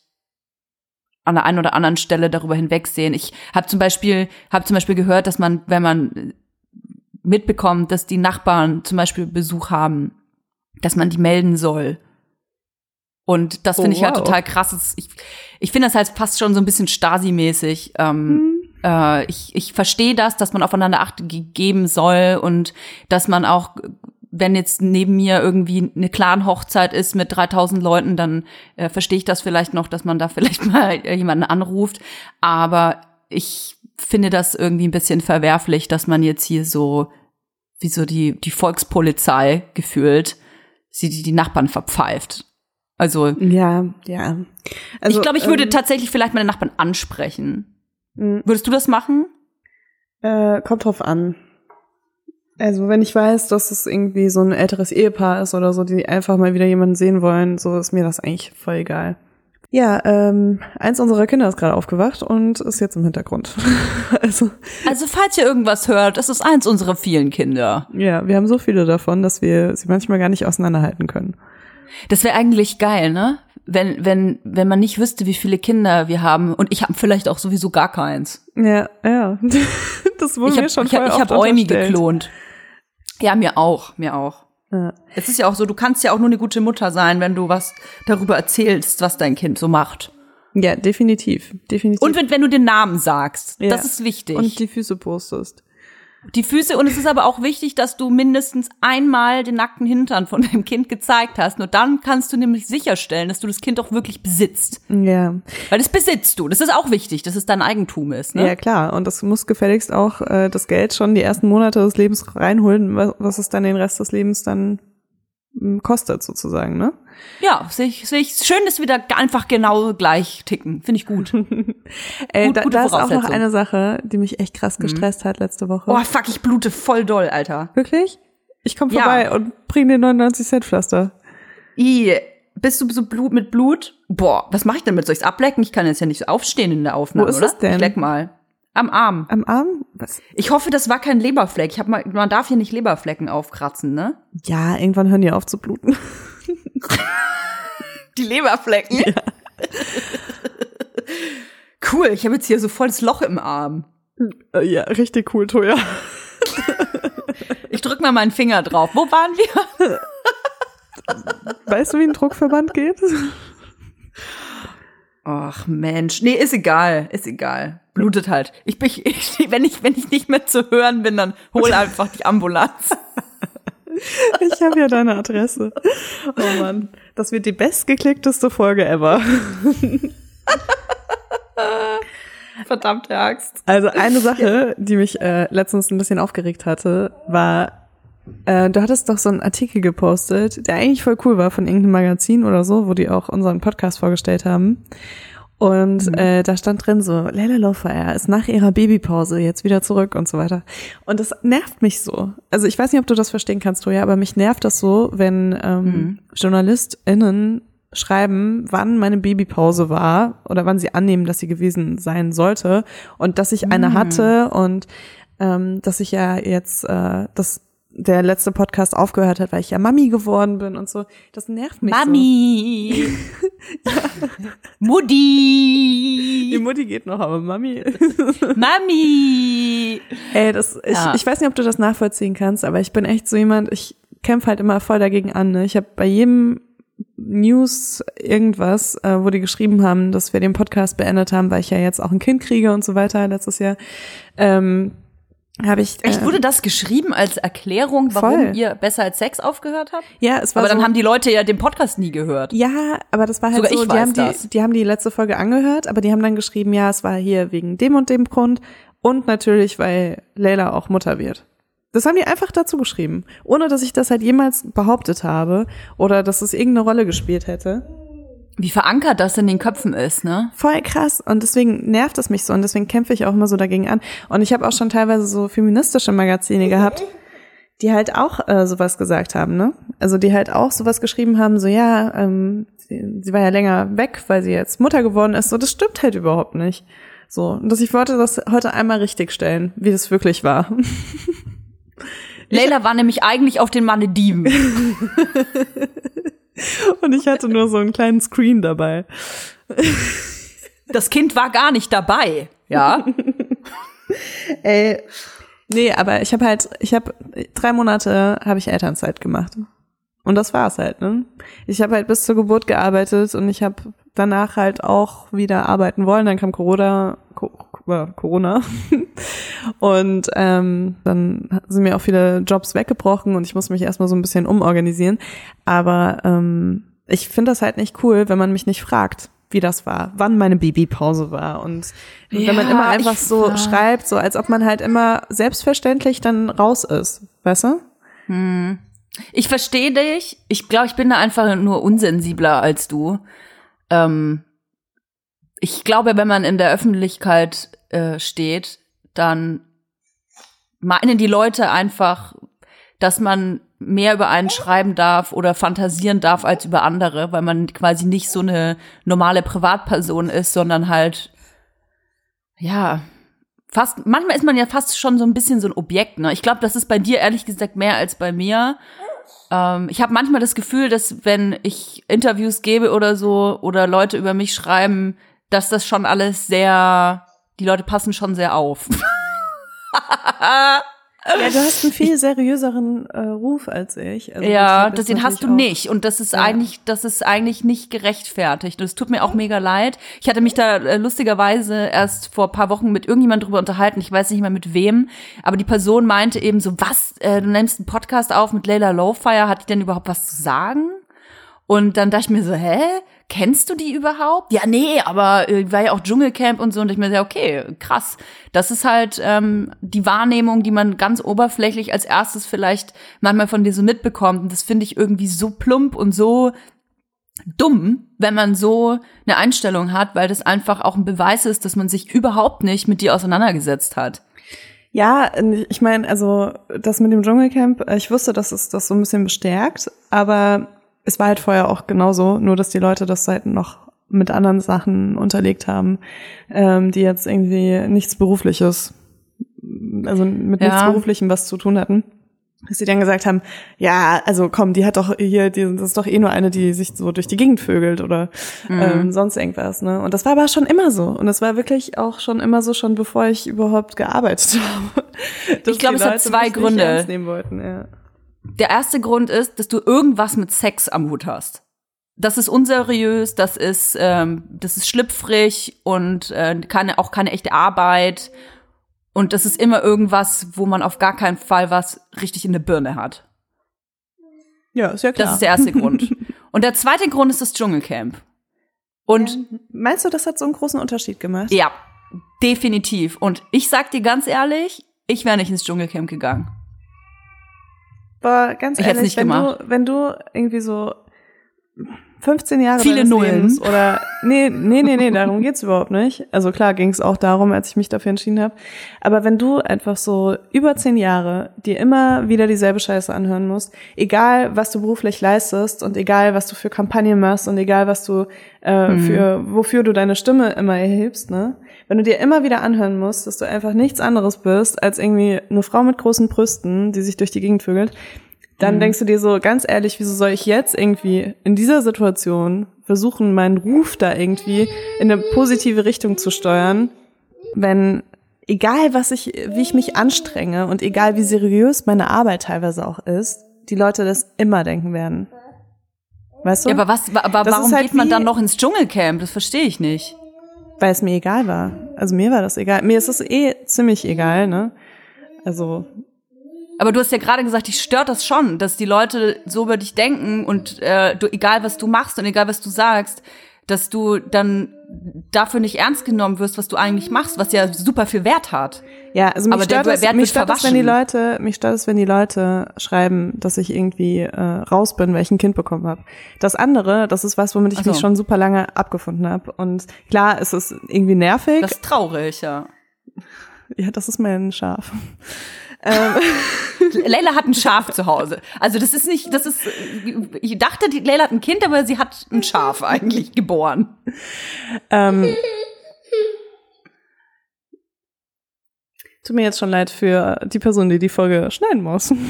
an der einen oder anderen Stelle darüber hinwegsehen. Ich habe zum Beispiel, habe zum Beispiel gehört, dass man, wenn man mitbekommt, dass die Nachbarn zum Beispiel Besuch haben, dass man die melden soll. Und das Oh, finde ich halt wow. total krass. Ich, ich finde das halt fast schon so ein bisschen Stasi-mäßig. Ähm, äh, ich ich verstehe das, dass man aufeinander Acht ge- geben soll und dass man auch, wenn jetzt neben mir irgendwie eine Clan-Hochzeit ist mit 3000 Leuten, dann äh, verstehe ich das vielleicht noch, dass man da vielleicht mal jemanden anruft. Aber ich finde das irgendwie ein bisschen verwerflich, dass man jetzt hier so, wie so die, die Volkspolizei gefühlt, sie die, die Nachbarn verpfeift. Also, Ja, ja. Also, ich glaube, ich würde ähm, tatsächlich vielleicht meine Nachbarn ansprechen. Mh, Würdest du das machen? Äh, kommt drauf an. Also wenn ich weiß, dass es irgendwie so ein älteres Ehepaar ist oder so, die einfach mal wieder jemanden sehen wollen, so ist mir das eigentlich voll egal. Ja, ähm, eins unserer Kinder ist gerade aufgewacht und ist jetzt im Hintergrund. also, Also falls ihr irgendwas hört, das ist eins unserer vielen Kinder. ja, wir haben so viele davon, dass wir sie manchmal gar nicht auseinanderhalten können. Das wäre eigentlich geil, ne? Wenn, wenn, wenn man nicht wüsste, wie viele Kinder wir haben. Und ich habe vielleicht auch sowieso gar keins. Ja, ja. Das wurde Ich mir habe schon ich hab, oft hab Eumi geklont. Ja, mir auch, mir auch. Ja. Es ist ja auch so, du kannst ja auch nur eine gute Mutter sein, wenn du was darüber erzählst, was dein Kind so macht. ja, definitiv. Definitiv. Und wenn, wenn du den Namen sagst, Ja. das ist wichtig. Und die Füße postest. Die Füße, und es ist aber auch wichtig, dass du mindestens einmal den nackten Hintern von deinem Kind gezeigt hast. Nur dann kannst du nämlich sicherstellen, dass du das Kind auch wirklich besitzt. Ja. Weil das besitzt du. Das ist auch wichtig, dass es dein Eigentum ist. Ne? Ja, klar. Und das muss gefälligst auch äh, das Geld schon die ersten Monate des Lebens reinholen, was, es dann den Rest des Lebens dann kostet, sozusagen, ne? Ja, sehe ich, sehe ich. Schön, dass wir da einfach genau gleich ticken. Finde ich gut. Ey, Gut, da, da ist auch noch. Mhm. eine Sache, die mich echt krass gestresst hat letzte Woche. Oh, fuck, ich blute voll doll, Alter. Wirklich? Ich komme Ja. vorbei und bring dir 99 Cent Pflaster. I, bist du so Blut mit Blut? Boah, was mache ich denn mit? Soll ich's ablecken? Ich kann jetzt ja nicht aufstehen in der Aufnahme, Wo ist oder? es denn? Ich leck mal. Am Arm. Am Arm? Was? Ich hoffe, das war kein Leberfleck. Ich hab mal, man darf hier nicht Leberflecken aufkratzen, ne? Ja, irgendwann hören die auf zu bluten. Die Leberflecken? Ja. cool, ich habe jetzt hier so volles Loch im Arm. Äh, ja, richtig cool, Toja. Ich drück mal meinen Finger drauf. Wo waren wir? Weißt du, wie ein Druckverband geht? Ach Mensch, nee, ist egal, ist egal. Blutet halt. Ich bin, ich, wenn ich, wenn ich nicht mehr zu hören bin, dann hol einfach die Ambulanz. Ich habe ja deine Adresse. Oh Mann. Das wird die bestgeklickteste Folge ever. Verdammte Axt. Also eine Sache, die mich äh, letztens ein bisschen aufgeregt hatte, war, äh, du hattest doch so einen Artikel gepostet, der eigentlich voll cool war von irgendeinem Magazin oder so, wo die auch unseren Podcast vorgestellt haben. Und äh, da stand drin so, Leila Lowfire ist nach ihrer Babypause jetzt wieder zurück und so weiter. Und das nervt mich so. Also ich weiß nicht, ob du das verstehen kannst, Toja, aber mich nervt das so, wenn ähm, JournalistInnen schreiben, wann meine Babypause war oder wann sie annehmen, dass sie gewesen sein sollte und dass ich eine hatte und ähm, dass ich ja jetzt, äh, dass der letzte Podcast aufgehört hat, weil ich ja Mami geworden bin und so. Das nervt mich so. Mami. Die Mutti. Mutti geht noch, aber Mami. Mami. Ey, das, ich, Ja. ich weiß nicht, ob du das nachvollziehen kannst, aber ich bin echt so jemand, ich kämpfe halt immer voll dagegen an. Ne? Ich habe bei jedem News irgendwas, äh, wo die geschrieben haben, dass wir den Podcast beendet haben, weil ich ja jetzt auch ein Kind kriege und so weiter letztes Jahr, ähm, habe ich. Echt, äh, wurde das geschrieben als Erklärung, warum Voll. ihr besser als Sex aufgehört habt? ja, es war Aber so, dann haben die Leute ja den Podcast nie gehört. Ja, aber das war halt Sogar so, ich die weiß haben das. die, die haben die letzte Folge angehört, aber die haben dann geschrieben, ja, es war hier wegen dem und dem Grund und natürlich, weil Leila auch Mutter wird. Das haben die einfach dazu geschrieben, ohne dass ich das halt jemals behauptet habe oder dass es irgendeine Rolle gespielt hätte. Wie verankert das in den Köpfen ist, ne? Voll krass und deswegen nervt es mich so und deswegen kämpfe ich auch immer so dagegen an. Und ich habe auch schon teilweise so feministische Magazine gehabt, die halt auch äh, sowas gesagt haben, ne? Also die halt auch sowas geschrieben haben, so ja, ähm, sie, sie war ja länger weg, weil sie jetzt Mutter geworden ist. So, das stimmt halt überhaupt nicht. So, und dass ich wollte das heute einmal richtig stellen, wie das wirklich war. Leila war nämlich eigentlich auf den Malediven. Und ich hatte nur so einen kleinen Screen dabei. Das Kind war gar nicht dabei, ja? Ey, nee, aber ich habe halt, ich habe drei Monate habe ich Elternzeit gemacht. Und das war's halt, ne? Ich habe halt bis zur Geburt gearbeitet und ich habe danach halt auch wieder arbeiten wollen. Dann kam Corona, Co äh, Corona. und ähm, dann sind mir auch viele Jobs weggebrochen und ich muss mich erstmal so ein bisschen umorganisieren. Aber ähm, ich finde das halt nicht cool, wenn man mich nicht fragt, wie das war, wann meine Babypause war. Und wenn man Ja, immer einfach so war- schreibt, so als ob man halt immer selbstverständlich dann raus ist. Weißt du? Ich verstehe dich. Ich glaube, ich bin da einfach nur unsensibler als du. Ähm, ich glaube, wenn man in der Öffentlichkeit äh, steht, dann meinen die Leute einfach, dass man mehr über einen schreiben darf oder fantasieren darf als über andere, weil man quasi nicht so eine normale Privatperson ist, sondern halt, ja, fast, manchmal ist man ja fast schon so ein bisschen so ein Objekt, ne? Ich glaube, das ist bei dir ehrlich gesagt mehr als bei mir. Ähm, ich habe manchmal das Gefühl, dass wenn ich Interviews gebe oder so oder Leute über mich schreiben, dass das schon alles sehr, die Leute passen schon sehr auf. Ja, du hast einen viel seriöseren äh, Ruf als ich. Also ja, das, den hast du nicht. Und das ist ja. eigentlich, das ist eigentlich nicht gerechtfertigt. Und es tut mir auch mega leid. Ich hatte mich da äh, lustigerweise erst vor paar Wochen mit irgendjemand drüber unterhalten. Ich weiß nicht mehr mit wem. Aber die Person meinte eben so, was, äh, du nimmst einen Podcast auf mit Layla Lowfire. Hat die denn überhaupt was zu sagen? Und dann dachte ich mir so, hä? Kennst du die überhaupt? Ja, nee, aber äh, war ja auch Dschungelcamp und so. Und ich mir so, okay, krass. Das ist halt ähm, die Wahrnehmung, die man ganz oberflächlich als erstes vielleicht manchmal von dir so mitbekommt. Und das finde ich irgendwie so plump und so dumm, wenn man so eine Einstellung hat, weil das einfach auch ein Beweis ist, dass man sich überhaupt nicht mit dir auseinandergesetzt hat. Ja, ich meine, also das mit dem Dschungelcamp, äh, ich wusste, dass es das so ein bisschen bestärkt, aber es war halt vorher auch genauso, nur dass die Leute das halt noch mit anderen Sachen unterlegt haben, ähm, die jetzt irgendwie nichts Berufliches, also mit ja. nichts Beruflichem was zu tun hatten. Dass sie dann gesagt haben, ja, also komm, die hat doch hier, die, das ist doch eh nur eine, die sich so durch die Gegend vögelt oder mhm. ähm, sonst irgendwas, ne? Und das war aber schon immer so. Und das war wirklich auch schon immer so, schon bevor ich überhaupt gearbeitet habe. Ich glaube, es hat zwei Gründe. Wollten, ja. Der erste Grund ist, dass du irgendwas mit Sex am Hut hast. Das ist unseriös, das ist, ähm, das ist schlüpfrig und äh, keine, auch keine echte Arbeit. Und das ist immer irgendwas, wo man auf gar keinen Fall was richtig in der Birne hat. Ja, ist ja klar. Das ist der erste Grund. Und der zweite Grund ist das Dschungelcamp. Und ja, meinst du, das hat so einen großen Unterschied gemacht? Ja, definitiv. Und ich sag dir ganz ehrlich, ich wäre nicht ins Dschungelcamp gegangen. Boah, ganz ich ehrlich, nicht wenn gemacht. du, wenn du irgendwie so 15 Jahre viele Nullen oder nee, nee, nee, nee, darum geht's überhaupt nicht. Also klar ging es auch darum, als ich mich dafür entschieden habe, aber wenn du einfach so über zehn Jahre dir immer wieder dieselbe Scheiße anhören musst, egal was du beruflich leistest und egal was du für Kampagnen machst und egal was du äh, mhm. für wofür du deine Stimme immer erhebst, ne? Wenn du dir immer wieder anhören musst, dass du einfach nichts anderes bist als irgendwie eine Frau mit großen Brüsten, die sich durch die Gegend vögelt, dann mhm. denkst du dir so, ganz ehrlich, wieso soll ich jetzt irgendwie in dieser Situation versuchen, meinen Ruf da irgendwie in eine positive Richtung zu steuern, wenn egal was ich, wie ich mich anstrenge und egal wie seriös meine Arbeit teilweise auch ist, die Leute das immer denken werden. Weißt du? Ja, aber was, aber das warum halt geht man dann noch ins Dschungelcamp? Das verstehe ich nicht. Weil es mir egal war. Also mir war das egal. Mir ist es eh ziemlich egal, ne? Also. Aber du hast ja gerade gesagt, dich stört das schon, dass die Leute so über dich denken und äh, du, egal was du machst und egal was du sagst, dass du dann dafür nicht ernst genommen wirst, was du eigentlich machst, was ja super viel Wert hat. Ja, also mich Aber stört, es, mich stört es, wenn die Leute, mich stört es, wenn die Leute schreiben, dass ich irgendwie äh, raus bin, weil ich ein Kind bekommen habe. Das andere, das ist was, womit ich so. mich schon super lange abgefunden habe. Und klar, es ist irgendwie nervig. Das ist traurig, ja. Ja, das ist mein Schaf. Ähm. Leila hat ein Schaf zu Hause. Also das ist nicht, das ist, ich dachte, die Leila hat ein Kind, aber sie hat ein Schaf eigentlich geboren. Ähm, tut mir jetzt schon leid für die Person, die die Folge schneiden muss.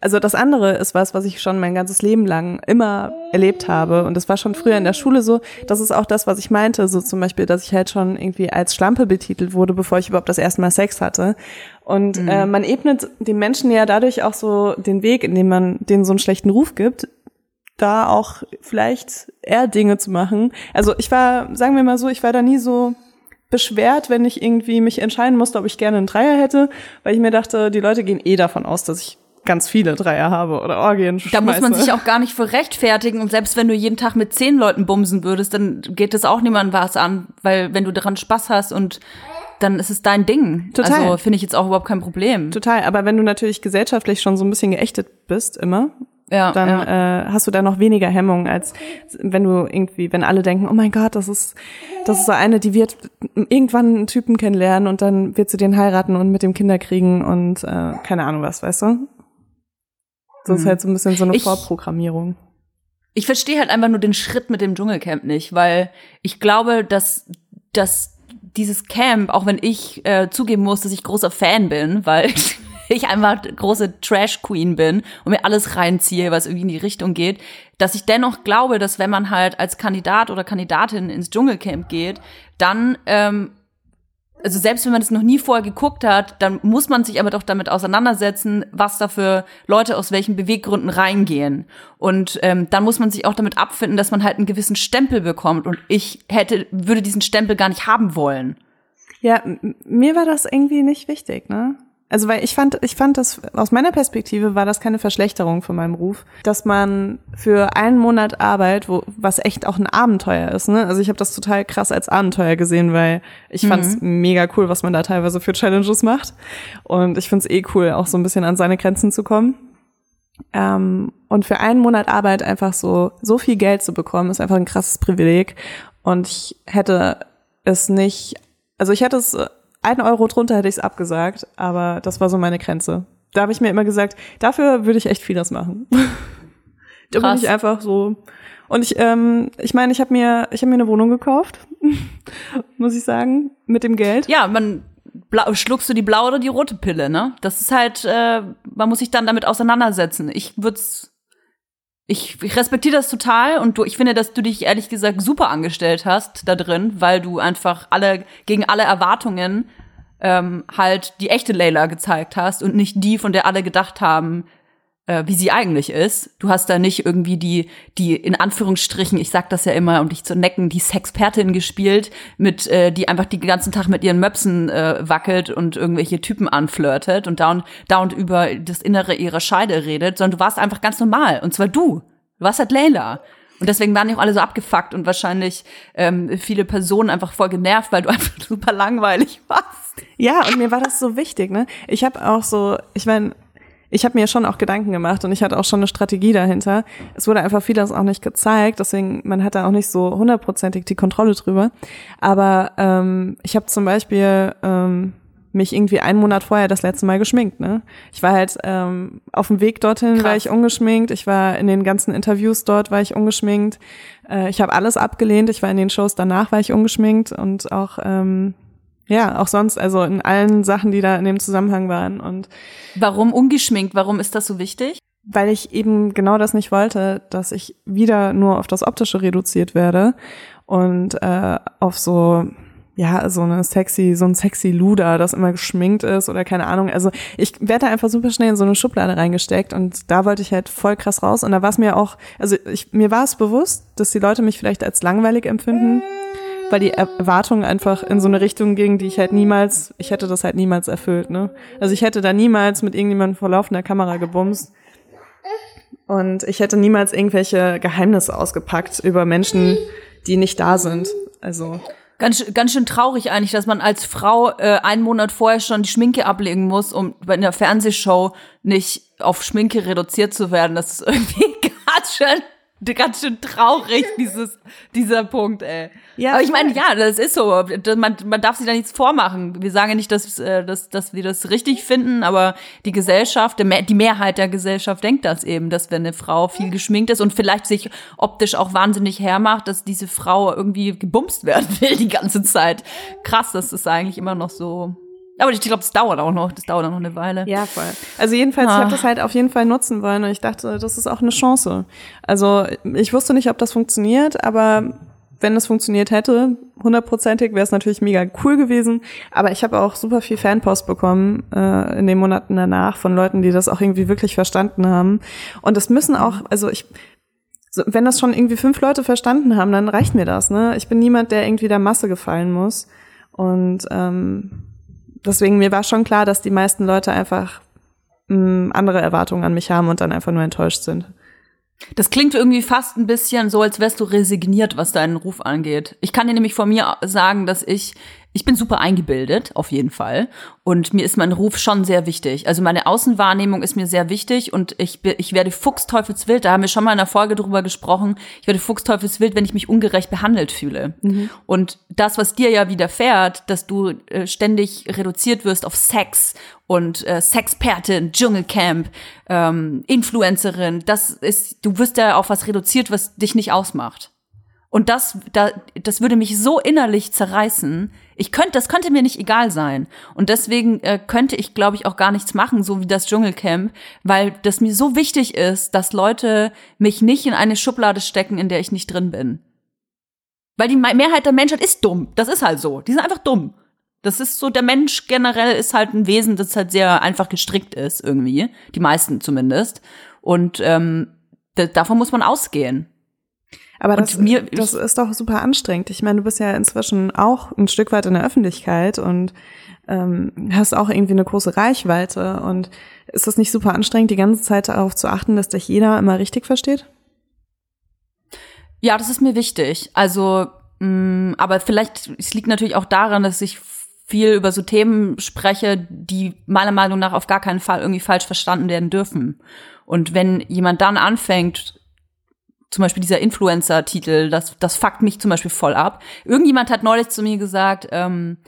Also das andere ist was, was ich schon mein ganzes Leben lang immer erlebt habe. Und das war schon früher in der Schule so. Das ist auch das, was ich meinte. So zum Beispiel, dass ich halt schon irgendwie als Schlampe betitelt wurde, bevor ich überhaupt das erste Mal Sex hatte. Und mhm. äh, man ebnet den Menschen ja dadurch auch so den Weg, indem man denen so einen schlechten Ruf gibt, da auch vielleicht eher Dinge zu machen. Also ich war, sagen wir mal so, ich war da nie so beschwert, wenn ich irgendwie mich entscheiden musste, ob ich gerne einen Dreier hätte, weil ich mir dachte, die Leute gehen eh davon aus, dass ich ganz viele Dreier habe oder Orgien schmeiße. Da muss man sich auch gar nicht für rechtfertigen und selbst wenn du jeden Tag mit zehn Leuten bumsen würdest, dann geht es auch niemandem was an, weil wenn du daran Spaß hast und dann ist es dein Ding. Total. Also finde ich jetzt auch überhaupt kein Problem. Total, aber wenn du natürlich gesellschaftlich schon so ein bisschen geächtet bist immer, Ja, dann ja. Äh, hast du da noch weniger Hemmung, als wenn du irgendwie, wenn alle denken, oh mein Gott, das ist, das ist so eine, die wird irgendwann einen Typen kennenlernen und dann wird sie den heiraten und mit dem Kinder kriegen und äh, keine Ahnung was, weißt du? Das ist Mhm. halt so ein bisschen so eine Ich- Vorprogrammierung. Ich verstehe halt einfach nur den Schritt mit dem Dschungelcamp nicht, weil ich glaube, dass, dass dieses Camp, auch wenn ich äh, zugeben muss, dass ich großer Fan bin, weil ich einfach große Trash-Queen bin und mir alles reinziehe, was irgendwie in die Richtung geht, dass ich dennoch glaube, dass wenn man halt als Kandidat oder Kandidatin ins Dschungelcamp geht, dann ähm, also selbst wenn man das noch nie vorher geguckt hat, dann muss man sich aber doch damit auseinandersetzen, was da für Leute aus welchen Beweggründen reingehen. Und ähm, dann muss man sich auch damit abfinden, dass man halt einen gewissen Stempel bekommt. Und ich hätte, würde diesen Stempel gar nicht haben wollen. Ja, mir war das irgendwie nicht wichtig, ne? Also weil ich fand, ich fand das aus meiner Perspektive war das keine Verschlechterung von meinem Ruf, dass man für einen Monat Arbeit, wo was echt auch ein Abenteuer ist, ne? Also ich habe das total krass als Abenteuer gesehen, weil ich fand's mega cool, was man da teilweise für Challenges macht und ich find's eh cool, auch so ein bisschen an seine Grenzen zu kommen. Ähm, und für einen Monat Arbeit einfach so so viel Geld zu bekommen, ist einfach ein krasses Privileg und ich hätte es nicht, also ich hätte es ein Euro drunter hätte ich es abgesagt, aber das war so meine Grenze. Da habe ich mir immer gesagt, dafür würde ich echt vieles machen. da bin ich einfach so. Und ich, ähm, ich meine, ich habe mir, ich habe mir eine Wohnung gekauft, muss ich sagen, mit dem Geld. Ja, man blau, schluckst du die blaue oder die rote Pille, ne? Das ist halt, äh, man muss sich dann damit auseinandersetzen. Ich würd's, ich, ich respektiere das total und du, ich finde, dass du dich ehrlich gesagt super angestellt hast da drin, weil du einfach alle gegen alle Erwartungen ähm, halt die echte Layla gezeigt hast und nicht die, von der alle gedacht haben, äh, wie sie eigentlich ist. Du hast da nicht irgendwie die, die in Anführungsstrichen, ich sag das ja immer, um dich zu necken, die Sexpertin gespielt, mit, äh, die einfach den ganzen Tag mit ihren Möpsen äh, wackelt und irgendwelche Typen anflirtet und da und, da und über das Innere ihrer Scheide redet, sondern du warst einfach ganz normal. Und zwar du. Du warst halt Layla. Und deswegen waren die auch alle so abgefuckt und wahrscheinlich ähm, viele Personen einfach voll genervt, weil du einfach super langweilig warst. Ja, und mir war das so wichtig, ne? Ich habe auch so, ich meine, ich habe mir schon auch Gedanken gemacht und ich hatte auch schon eine Strategie dahinter. Es wurde einfach vieles auch nicht gezeigt, deswegen man hat da auch nicht so hundertprozentig die Kontrolle drüber. Aber ähm, ich habe zum Beispiel ähm, mich irgendwie einen Monat vorher das letzte Mal geschminkt. Ne? Ich war halt ähm, auf dem Weg dorthin, war Krass. ich ungeschminkt. Ich war in den ganzen Interviews dort, war ich ungeschminkt. Äh, ich habe alles abgelehnt. Ich war in den Shows danach, war ich ungeschminkt und auch ähm, ja, auch sonst, also in allen Sachen, die da in dem Zusammenhang waren. Und Warum ungeschminkt? Warum ist das so wichtig? weil ich eben genau das nicht wollte, dass ich wieder nur auf das Optische reduziert werde und äh, auf so ja, so eine sexy, so ein sexy Luder, das immer geschminkt ist oder keine Ahnung. Also ich werde da einfach super schnell in so eine Schublade reingesteckt und da wollte ich halt voll krass raus. Und da war es mir auch, also ich, mir war es bewusst, dass die Leute mich vielleicht als langweilig empfinden, weil die Erwartungen einfach in so eine Richtung gingen, die ich halt niemals, ich hätte das halt niemals erfüllt, ne? Also ich hätte da niemals mit irgendjemandem vor laufender Kamera gebumst. Und ich hätte niemals irgendwelche Geheimnisse ausgepackt über Menschen, die nicht da sind. Also Ganz, ganz schön traurig eigentlich, dass man als Frau äh, einen Monat vorher schon die Schminke ablegen muss, um bei einer Fernsehshow nicht auf Schminke reduziert zu werden. Das ist irgendwie ganz schön, ganz schön traurig, dieses, dieser Punkt, ey. Ja, Aber ich meine, ja, das ist so. Man, man darf sich da nichts vormachen. Wir sagen ja nicht, dass, äh, dass, dass wir das richtig finden, aber die Gesellschaft, die Mehrheit der Gesellschaft denkt das eben, dass wenn eine Frau viel geschminkt ist und vielleicht sich optisch auch wahnsinnig hermacht, dass diese Frau irgendwie gebumst werden will die ganze Zeit. Krass, das ist eigentlich immer noch so. Aber ich glaube, das dauert auch noch. Das dauert auch noch eine Weile. Ja, voll. Also jedenfalls, ich Ah. habe das halt auf jeden Fall nutzen wollen und ich dachte, das ist auch eine Chance. Also ich wusste nicht, ob das funktioniert, aber wenn es funktioniert hätte, hundertprozentig, wäre es natürlich mega cool gewesen. Aber ich habe auch super viel Fanpost bekommen äh, in den Monaten danach von Leuten, die das auch irgendwie wirklich verstanden haben. Und es müssen auch, also ich, so, wenn das schon irgendwie fünf Leute verstanden haben, dann reicht mir das. Ne? Ich bin niemand, der irgendwie der Masse gefallen muss. Und ähm, deswegen mir war schon klar, dass die meisten Leute einfach mh, andere Erwartungen an mich haben und dann einfach nur enttäuscht sind. Das klingt irgendwie fast ein bisschen so, als wärst du resigniert, was deinen Ruf angeht. Ich kann dir nämlich von mir sagen, dass ich ich bin super eingebildet, auf jeden Fall. Und mir ist mein Ruf schon sehr wichtig. Also meine Außenwahrnehmung ist mir sehr wichtig und ich, ich werde fuchsteufelswild, da haben wir schon mal in einer Folge drüber gesprochen, ich werde fuchsteufelswild, wenn ich mich ungerecht behandelt fühle. Mhm. Und das, was dir ja widerfährt, dass du äh, ständig reduziert wirst auf Sex und äh, Sexpertin, Dschungelcamp, ähm, Influencerin, das ist, du wirst ja auf was reduziert, was dich nicht ausmacht. Und das, da, das würde mich so innerlich zerreißen. Ich könnte, das könnte mir nicht egal sein. Und deswegen äh, könnte ich, glaube ich, auch gar nichts machen, so wie das Dschungelcamp, weil das mir so wichtig ist, dass Leute mich nicht in eine Schublade stecken, in der ich nicht drin bin. Weil die Mehrheit der Menschheit ist dumm. Das ist halt so. Die sind einfach dumm. Das ist so, der Mensch generell ist halt ein Wesen, das halt sehr einfach gestrickt ist, irgendwie. Die meisten zumindest. Und ähm, davon muss man ausgehen. Aber das, mir, das ist doch super anstrengend. Ich meine, du bist ja inzwischen auch ein Stück weit in der Öffentlichkeit und ähm, hast auch irgendwie eine große Reichweite. Und ist das nicht super anstrengend, die ganze Zeit darauf zu achten, dass dich jeder immer richtig versteht? Ja, das ist mir wichtig. Also, mh, mm, aber vielleicht, es liegt natürlich auch daran, dass ich viel über so Themen spreche, die meiner Meinung nach auf gar keinen Fall irgendwie falsch verstanden werden dürfen. Und wenn jemand dann anfängt, zum Beispiel dieser Influencer-Titel, das, das fuckt mich zum Beispiel voll ab. Irgendjemand hat neulich zu mir gesagt, ähm,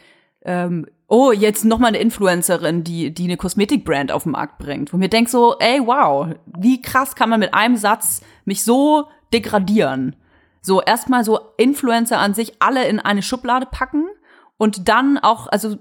ähm, oh, jetzt noch mal eine Influencerin, die, die eine Kosmetikbrand auf den Markt bringt. Wo mir denkt so, ey, wow, wie krass kann man mit einem Satz mich so degradieren? So, erstmal so Influencer an sich alle in eine Schublade packen und dann auch, also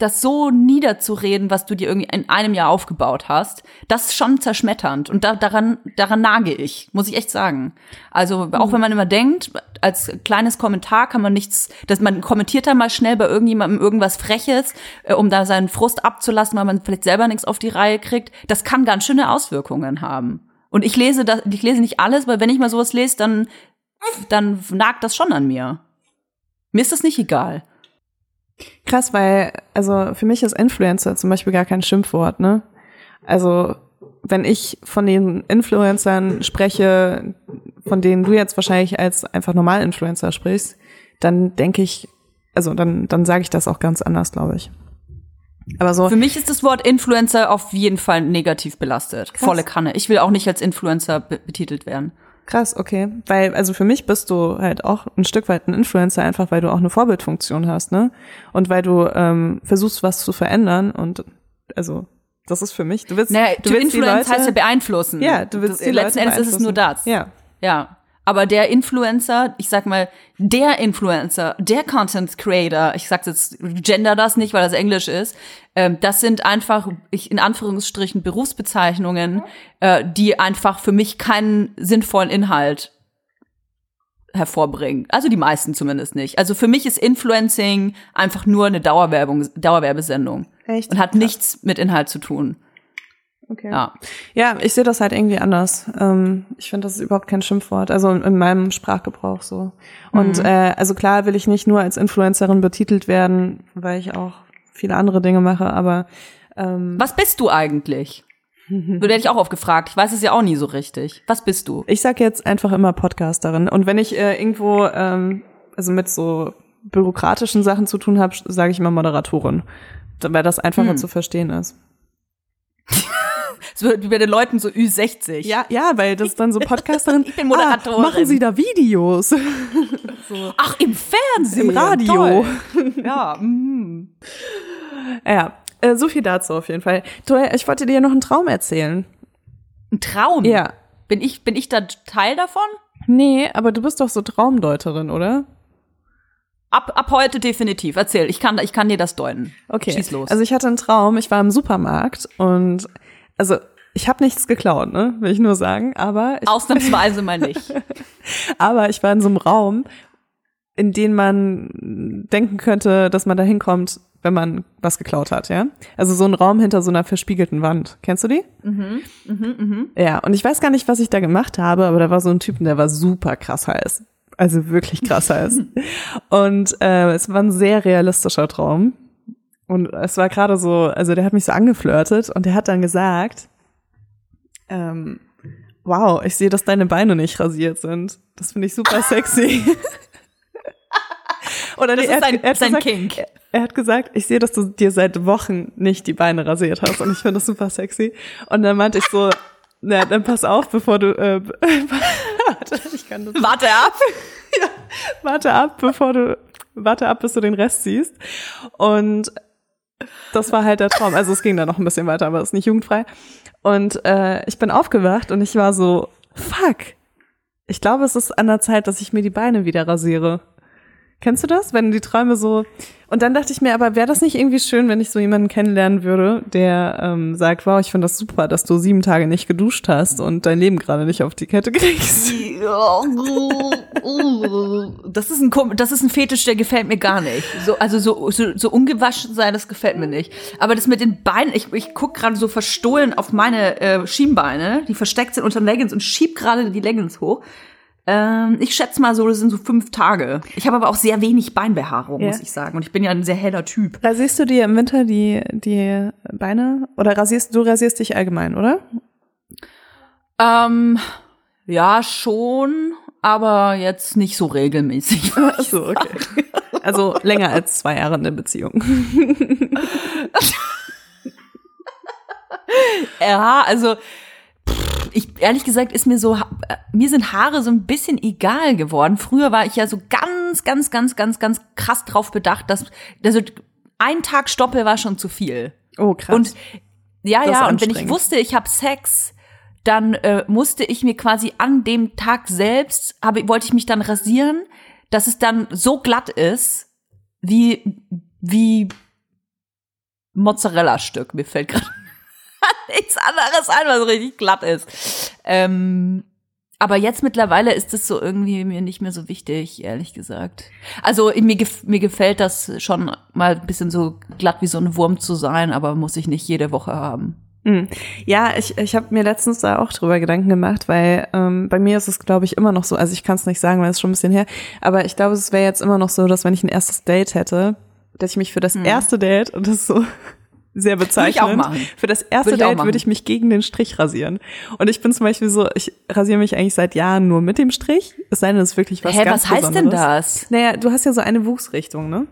das so niederzureden, was du dir irgendwie in einem Jahr aufgebaut hast, das ist schon zerschmetternd. Und da, daran, daran nage ich, muss ich echt sagen. Also auch mhm. wenn man immer denkt, als kleines Kommentar kann man nichts, dass man kommentiert da mal schnell bei irgendjemandem irgendwas Freches, äh, um da seinen Frust abzulassen, weil man vielleicht selber nichts auf die Reihe kriegt. Das kann ganz schöne Auswirkungen haben. Und ich lese das, ich lese nicht alles, weil wenn ich mal sowas lese, dann, dann nagt das schon an mir. Mir ist das nicht egal. Krass, weil, also für mich ist Influencer zum Beispiel gar kein Schimpfwort, ne? Also, wenn ich von den Influencern spreche, von denen du jetzt wahrscheinlich als einfach Normal-Influencer sprichst, dann denke ich, also dann, dann sage ich das auch ganz anders, glaube ich. Aber so. Für mich ist das Wort Influencer auf jeden Fall negativ belastet. Krass. Volle Kanne. Ich will auch nicht als Influencer betitelt werden. Krass, okay. Weil, also für mich bist du halt auch ein Stück weit ein Influencer, einfach weil du auch eine Vorbildfunktion hast, ne? Und weil du ähm, versuchst, was zu verändern und also das ist für mich. Du willst, naja, du willst Influence heißt ja beeinflussen. Ja, du willst das, die Letzten Endes ist es nur das. Ja. Ja. Aber der Influencer, ich sag mal, der Influencer, der Content Creator, ich sag's jetzt, gender das nicht, weil das Englisch ist, ähm, das sind einfach, ich, in Anführungsstrichen, Berufsbezeichnungen, äh, die einfach für mich keinen sinnvollen Inhalt hervorbringen. Also die meisten zumindest nicht. Also für mich ist Influencing einfach nur eine Dauerwerbung, Dauerwerbesendung. Echt? Und hat nichts mit Inhalt zu tun. Okay. Ja, ja ich sehe das halt irgendwie anders. Ähm, ich finde, das ist überhaupt kein Schimpfwort, also in, meinem Sprachgebrauch so. Und mhm. äh, also klar will ich nicht nur als Influencerin betitelt werden, weil ich auch viele andere Dinge mache, aber ähm, Was bist du eigentlich? Würde ich auch oft gefragt. Ich weiß es ja auch nie so richtig. Was bist du? Ich sag jetzt einfach immer Podcasterin. Und wenn ich äh, irgendwo, ähm, also mit so bürokratischen Sachen zu tun habe, sage ich immer Moderatorin, weil das einfacher hm. zu verstehen ist. so wie bei den Leuten so Ü60. Ja, ja, weil das dann so Podcasterin. ich bin Moderatorin. Ah, machen Sie da Videos? so. Ach, im Fernsehen. Im Radio. Toll. Ja. Mm. Ja, äh, so viel dazu auf jeden Fall. Toll, ich wollte dir noch einen Traum erzählen. Ein Traum? Ja. Bin ich, bin ich da Teil davon? Nee, aber du bist doch so Traumdeuterin, oder? Ab, ab heute definitiv. Erzähl, ich kann, ich kann dir das deuten. Okay. Schieß los. Also ich hatte einen Traum, ich war im Supermarkt und also ich habe nichts geklaut, ne? Will ich nur sagen, aber ich, ausnahmsweise mal nicht. aber ich war in so einem Raum, in den man denken könnte, dass man da hinkommt, wenn man was geklaut hat, ja? Also so ein Raum hinter so einer verspiegelten Wand. Kennst du die? Mhm, mhm, mhm. Ja, und ich weiß gar nicht, was ich da gemacht habe, aber da war so ein Typ, der war super krass heiß also wirklich krass heiß. und äh, es war ein sehr realistischer Traum. Und es war gerade so, also der hat mich so angeflirtet und der hat dann gesagt, ähm, wow, ich sehe, dass deine Beine nicht rasiert sind. Das finde ich super sexy. Oder Das nee, ist er hat- sein- er hat sein gesagt, Kink. Er, hat gesagt, ich sehe, dass du dir seit Wochen nicht die Beine rasiert hast und ich finde das super sexy. Und dann meinte ich so, na, dann pass auf, bevor du, äh, warte, ich kann das, Warte ab. warte ab, bevor du, warte ab, bis du den Rest siehst. Und das war halt der Traum. Also es ging dann noch ein bisschen weiter, aber es ist nicht jugendfrei. Und äh, ich bin aufgewacht und ich war so, fuck. Ich glaube, es ist an der Zeit, dass ich mir die Beine wieder rasiere. Kennst du das, wenn die Träume so? Und dann dachte ich mir, aber wäre das nicht irgendwie schön, wenn ich so jemanden kennenlernen würde, der ähm, sagt, wow, ich finde das super, dass du sieben Tage nicht geduscht hast und dein Leben gerade nicht auf die Kette kriegst. Das ist ein das ist ein Fetisch, der gefällt mir gar nicht. So also so so, so ungewaschen sein, das gefällt mir nicht. Aber das mit den Beinen, ich ich guck gerade so verstohlen auf meine äh, Schienbeine, die versteckt sind unter den Leggings und schieb gerade die Leggings hoch. Ähm, ich schätze mal so, das sind so fünf Tage. Ich habe aber auch sehr wenig Beinbehaarung, Ja. muss ich sagen. Und ich bin ja ein sehr heller Typ. Rasierst du dir im Winter die, die Beine? Oder rasierst du rasierst dich allgemein, oder? Ähm, ja, schon, aber jetzt nicht so regelmäßig. Achso, okay. Also länger als zwei Jahre in der Beziehung. Ja, also ich ehrlich gesagt ist mir so äh, mir sind Haare so ein bisschen egal geworden. Früher war ich ja so ganz ganz ganz ganz ganz krass drauf bedacht, dass also ein Tag Stoppel war schon zu viel. Oh, krass. Und ja, Das ja, und wenn ich wusste, ich habe Sex, dann äh, musste ich mir quasi an dem Tag selbst, habe, wollte ich mich dann rasieren, dass es dann so glatt ist, wie, wie Mozzarella-Stück. Mir fällt gerade nichts anderes ein, was richtig glatt ist. Ähm, aber jetzt mittlerweile ist es so irgendwie mir nicht mehr so wichtig, ehrlich gesagt. Also mir, gef mir gefällt das schon mal ein bisschen so glatt wie so ein Wurm zu sein, aber muss ich nicht jede Woche haben. Hm. Ja, ich, ich habe mir letztens da auch drüber Gedanken gemacht, weil ähm, bei mir ist es, glaube ich, immer noch so, also ich kann es nicht sagen, weil es schon ein bisschen her, aber ich glaube, es wäre jetzt immer noch so, dass wenn ich ein erstes Date hätte, dass ich mich für das erste Date, und das ist so sehr bezeichnend, Hm. auch machen. für das erste Würde ich Date machen. würde ich mich gegen den Strich rasieren. Und ich bin zum Beispiel so, ich rasiere mich eigentlich seit Jahren nur mit dem Strich, es sei denn, es ist wirklich was Hä, ganz was heißt denn Besonderes. das? Naja, du hast ja so eine Wuchsrichtung, ne?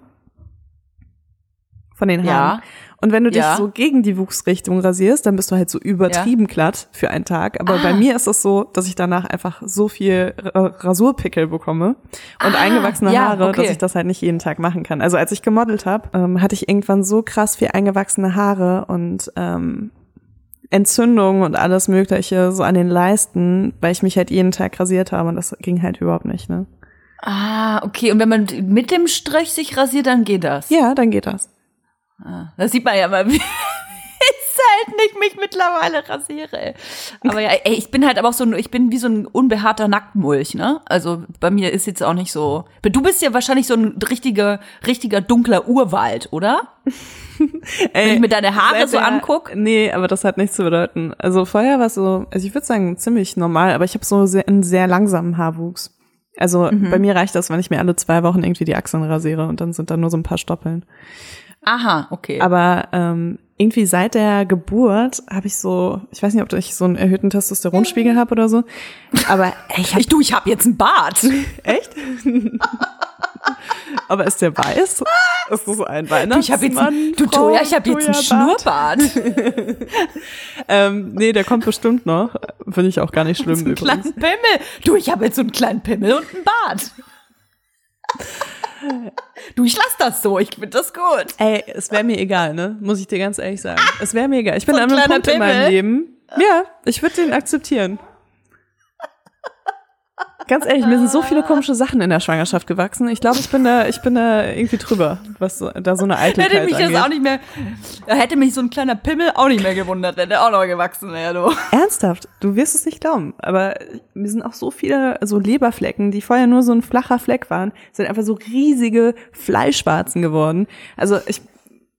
Von den Ja. Und wenn du dich Ja. so gegen die Wuchsrichtung rasierst, dann bist du halt so übertrieben glatt für einen Tag. Aber Ah. bei mir ist es so, dass ich danach einfach so viel Ra- Rasurpickel bekomme und Ah, eingewachsene ja, Haare, okay. dass ich das halt nicht jeden Tag machen kann. Also als ich gemodelt habe, ähm, hatte ich irgendwann so krass viel eingewachsene Haare und ähm, Entzündungen und alles Mögliche so an den Leisten, weil ich mich halt jeden Tag rasiert habe und das ging halt überhaupt nicht, ne? Ah, okay. Und wenn man mit dem Strich sich rasiert, dann geht das. Ja, dann geht das. Ah, das sieht man ja mal, wie ich mich mittlerweile rasiere. Aber ja, ey, ich bin halt aber auch so, ein- ich bin wie so ein unbehaarter Nacktmulch, ne? Also bei mir ist jetzt auch nicht so. Du bist ja wahrscheinlich so ein richtiger, richtiger dunkler Urwald, oder? Ey, ich mir deine Haare so der- anguck? Nee, aber das hat nichts zu bedeuten. Also vorher war es so, also ich würde sagen ziemlich normal, aber ich habe so sehr, einen sehr langsamen Haarwuchs. Also Mhm. bei mir reicht das, wenn ich mir alle zwei Wochen irgendwie die Achseln rasiere und dann sind da nur so ein paar Stoppeln. Aha, okay. Aber ähm, irgendwie seit der Geburt habe ich so, ich weiß nicht, ob ich so einen erhöhten Testosteronspiegel habe oder so, aber ich hab, ich, du, ich hab jetzt einen Bart. echt? aber ist der weiß? Ist das ein Weihnachtsmann? ich hab jetzt, einen- du Frau Toja, ich hab jetzt einen? Schnurrbart. Ähm, nee, der kommt bestimmt noch. Finde ich auch gar nicht schlimm So übrigens. kleinen Pimmel. Du, ich habe jetzt so einen kleinen Pimmel und einen Bart. Du, ich lass das so. Ich finde das gut. Ey, es wäre mir egal, ne? Muss ich dir ganz ehrlich sagen. Es wäre mir egal. Ich bin So ein an einem Punkt in meinem Pimmel? Leben. Ja, ich würde den akzeptieren. Ganz ehrlich, mir sind so viele komische Sachen in der Schwangerschaft gewachsen. Ich glaube, ich bin da, ich bin da irgendwie drüber, was da so eine Eitelkeit Hätte mich angeht. das auch nicht mehr, da hätte mich so ein kleiner Pimmel auch nicht mehr gewundert, wenn der auch noch gewachsen wäre, du. Ernsthaft, du wirst es nicht glauben, aber mir sind auch so viele so Leberflecken, die vorher nur so ein flacher Fleck waren, sind einfach so riesige Fleischwarzen geworden. Also ich,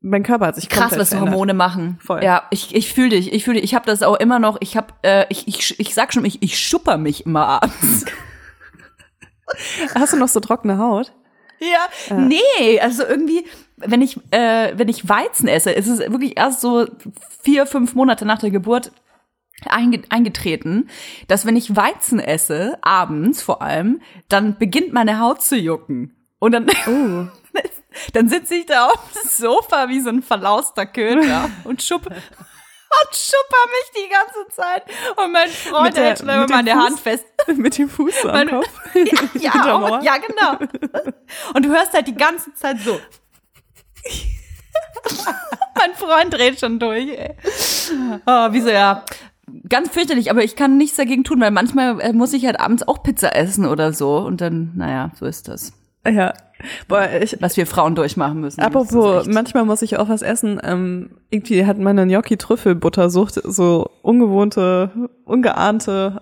mein Körper hat sich Krass, was verändert. Hormone machen. Voll. Ja, ich, ich fühle dich, ich fühle dich. Ich habe das auch immer noch, ich habe, äh, ich, ich, ich sag schon, ich, ich schupper mich immer abends. Hast du noch so trockene Haut? Ja, nee, also irgendwie, wenn ich, äh, wenn ich Weizen esse, ist es wirklich erst so vier, fünf Monate nach der Geburt einge eingetreten, dass wenn ich Weizen esse, abends vor allem, dann beginnt meine Haut zu jucken. Und dann, dann sitze ich da auf dem Sofa wie so ein verlauster Köter und schuppe und schupper mich die ganze Zeit. Und mein Freund der- hält schon immer mit meine Fuß? Hand fest. Mit dem Fuß am Meine- Kopf. Ja, Hinter auch, Mauer. ja, genau. Und du hörst halt die ganze Zeit so. mein Freund dreht schon durch, ey. Oh, wieso ja. Ganz fürchterlich, aber ich kann nichts dagegen tun, weil manchmal äh, muss ich halt abends auch Pizza essen oder so. Und dann, naja, so ist das. Ja. Boah, ich, Was wir Frauen durchmachen müssen. Apropos, manchmal muss ich auch was essen. Ähm, irgendwie hat meine Gnocchi-Trüffelbuttersucht so ungewohnte, ungeahnte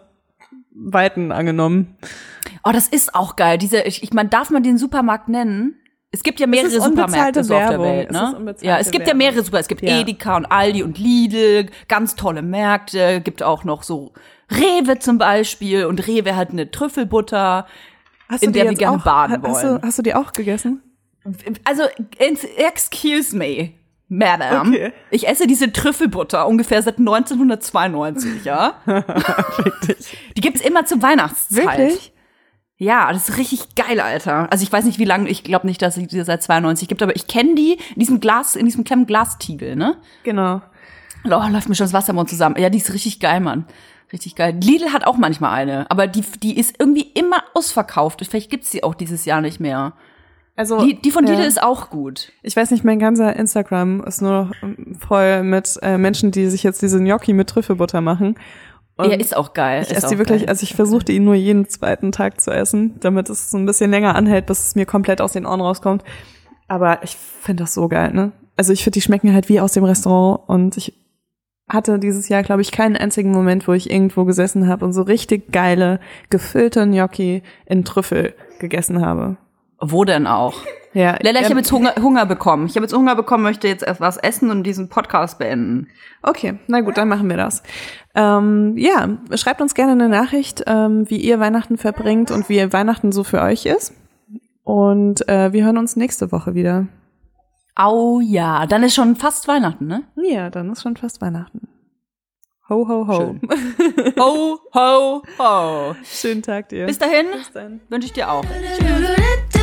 Weiten angenommen. Oh, das ist auch geil. Diese, ich, ich meine, darf man den Supermarkt nennen? Es gibt ja mehrere Supermärkte so auf der. Welt, Es ne? unbezahlte ja, es gibt ja Werbung. mehrere Super. Es gibt Ja. Edeka und Aldi und Lidl, ganz tolle Märkte. Gibt auch noch so Rewe zum Beispiel und Rewe hat eine Trüffelbutter. Hast In der wir gerne auch, baden hast wollen. Du, hast du die auch gegessen? Also, excuse me, Madam. Okay. Ich esse diese Trüffelbutter ungefähr seit 1992, ja? Die gibt's immer zur Weihnachtszeit. Wirklich? Ja, das ist richtig geil, Alter. Also ich weiß nicht, wie lange, ich glaube nicht, dass es die seit 92 gibt, aber ich kenne die in diesem Glas, in diesem kleinen Glastiegel, ne? Genau. Oh, läuft mir schon das Wasser im Mund zusammen. Ja, die ist richtig geil, Mann. Richtig geil. Lidl hat auch manchmal eine, aber die, die ist irgendwie immer ausverkauft. Vielleicht gibt's die auch dieses Jahr nicht mehr. Also Die, die von Lidl ja. ist auch gut. Ich weiß nicht, mein ganzer Instagram ist nur noch ähm, voll mit äh, Menschen, die sich jetzt diese Gnocchi mit Trüffelbutter machen. Und ja, ist auch geil. ich esse die wirklich, geil. also ich versuchte ihn nur jeden zweiten Tag zu essen, damit es so ein bisschen länger anhält, bis es mir komplett aus den Ohren rauskommt. Aber ich finde das so geil, ne? Also ich finde, die schmecken halt wie aus dem Restaurant und ich hatte dieses Jahr, glaube ich, keinen einzigen Moment, wo ich irgendwo gesessen habe und so richtig geile, gefüllte Gnocchi in Trüffel gegessen habe. Wo denn auch? Ja, Lella, ich ähm, habe jetzt Hunger, Hunger bekommen. Ich habe jetzt Hunger bekommen, möchte jetzt etwas essen und diesen Podcast beenden. Okay, na gut, dann machen wir das. Ähm, ja, schreibt uns gerne eine Nachricht, ähm, wie ihr Weihnachten verbringt und wie Weihnachten so für euch ist. Und äh, wir hören uns nächste Woche wieder. Au ja, dann ist schon fast Weihnachten, ne? Ja, dann ist schon fast Weihnachten. Ho, ho, ho. Schön. Ho, ho, ho. Schönen Tag dir. Bis dahin Bis dann. wünsche ich dir auch. do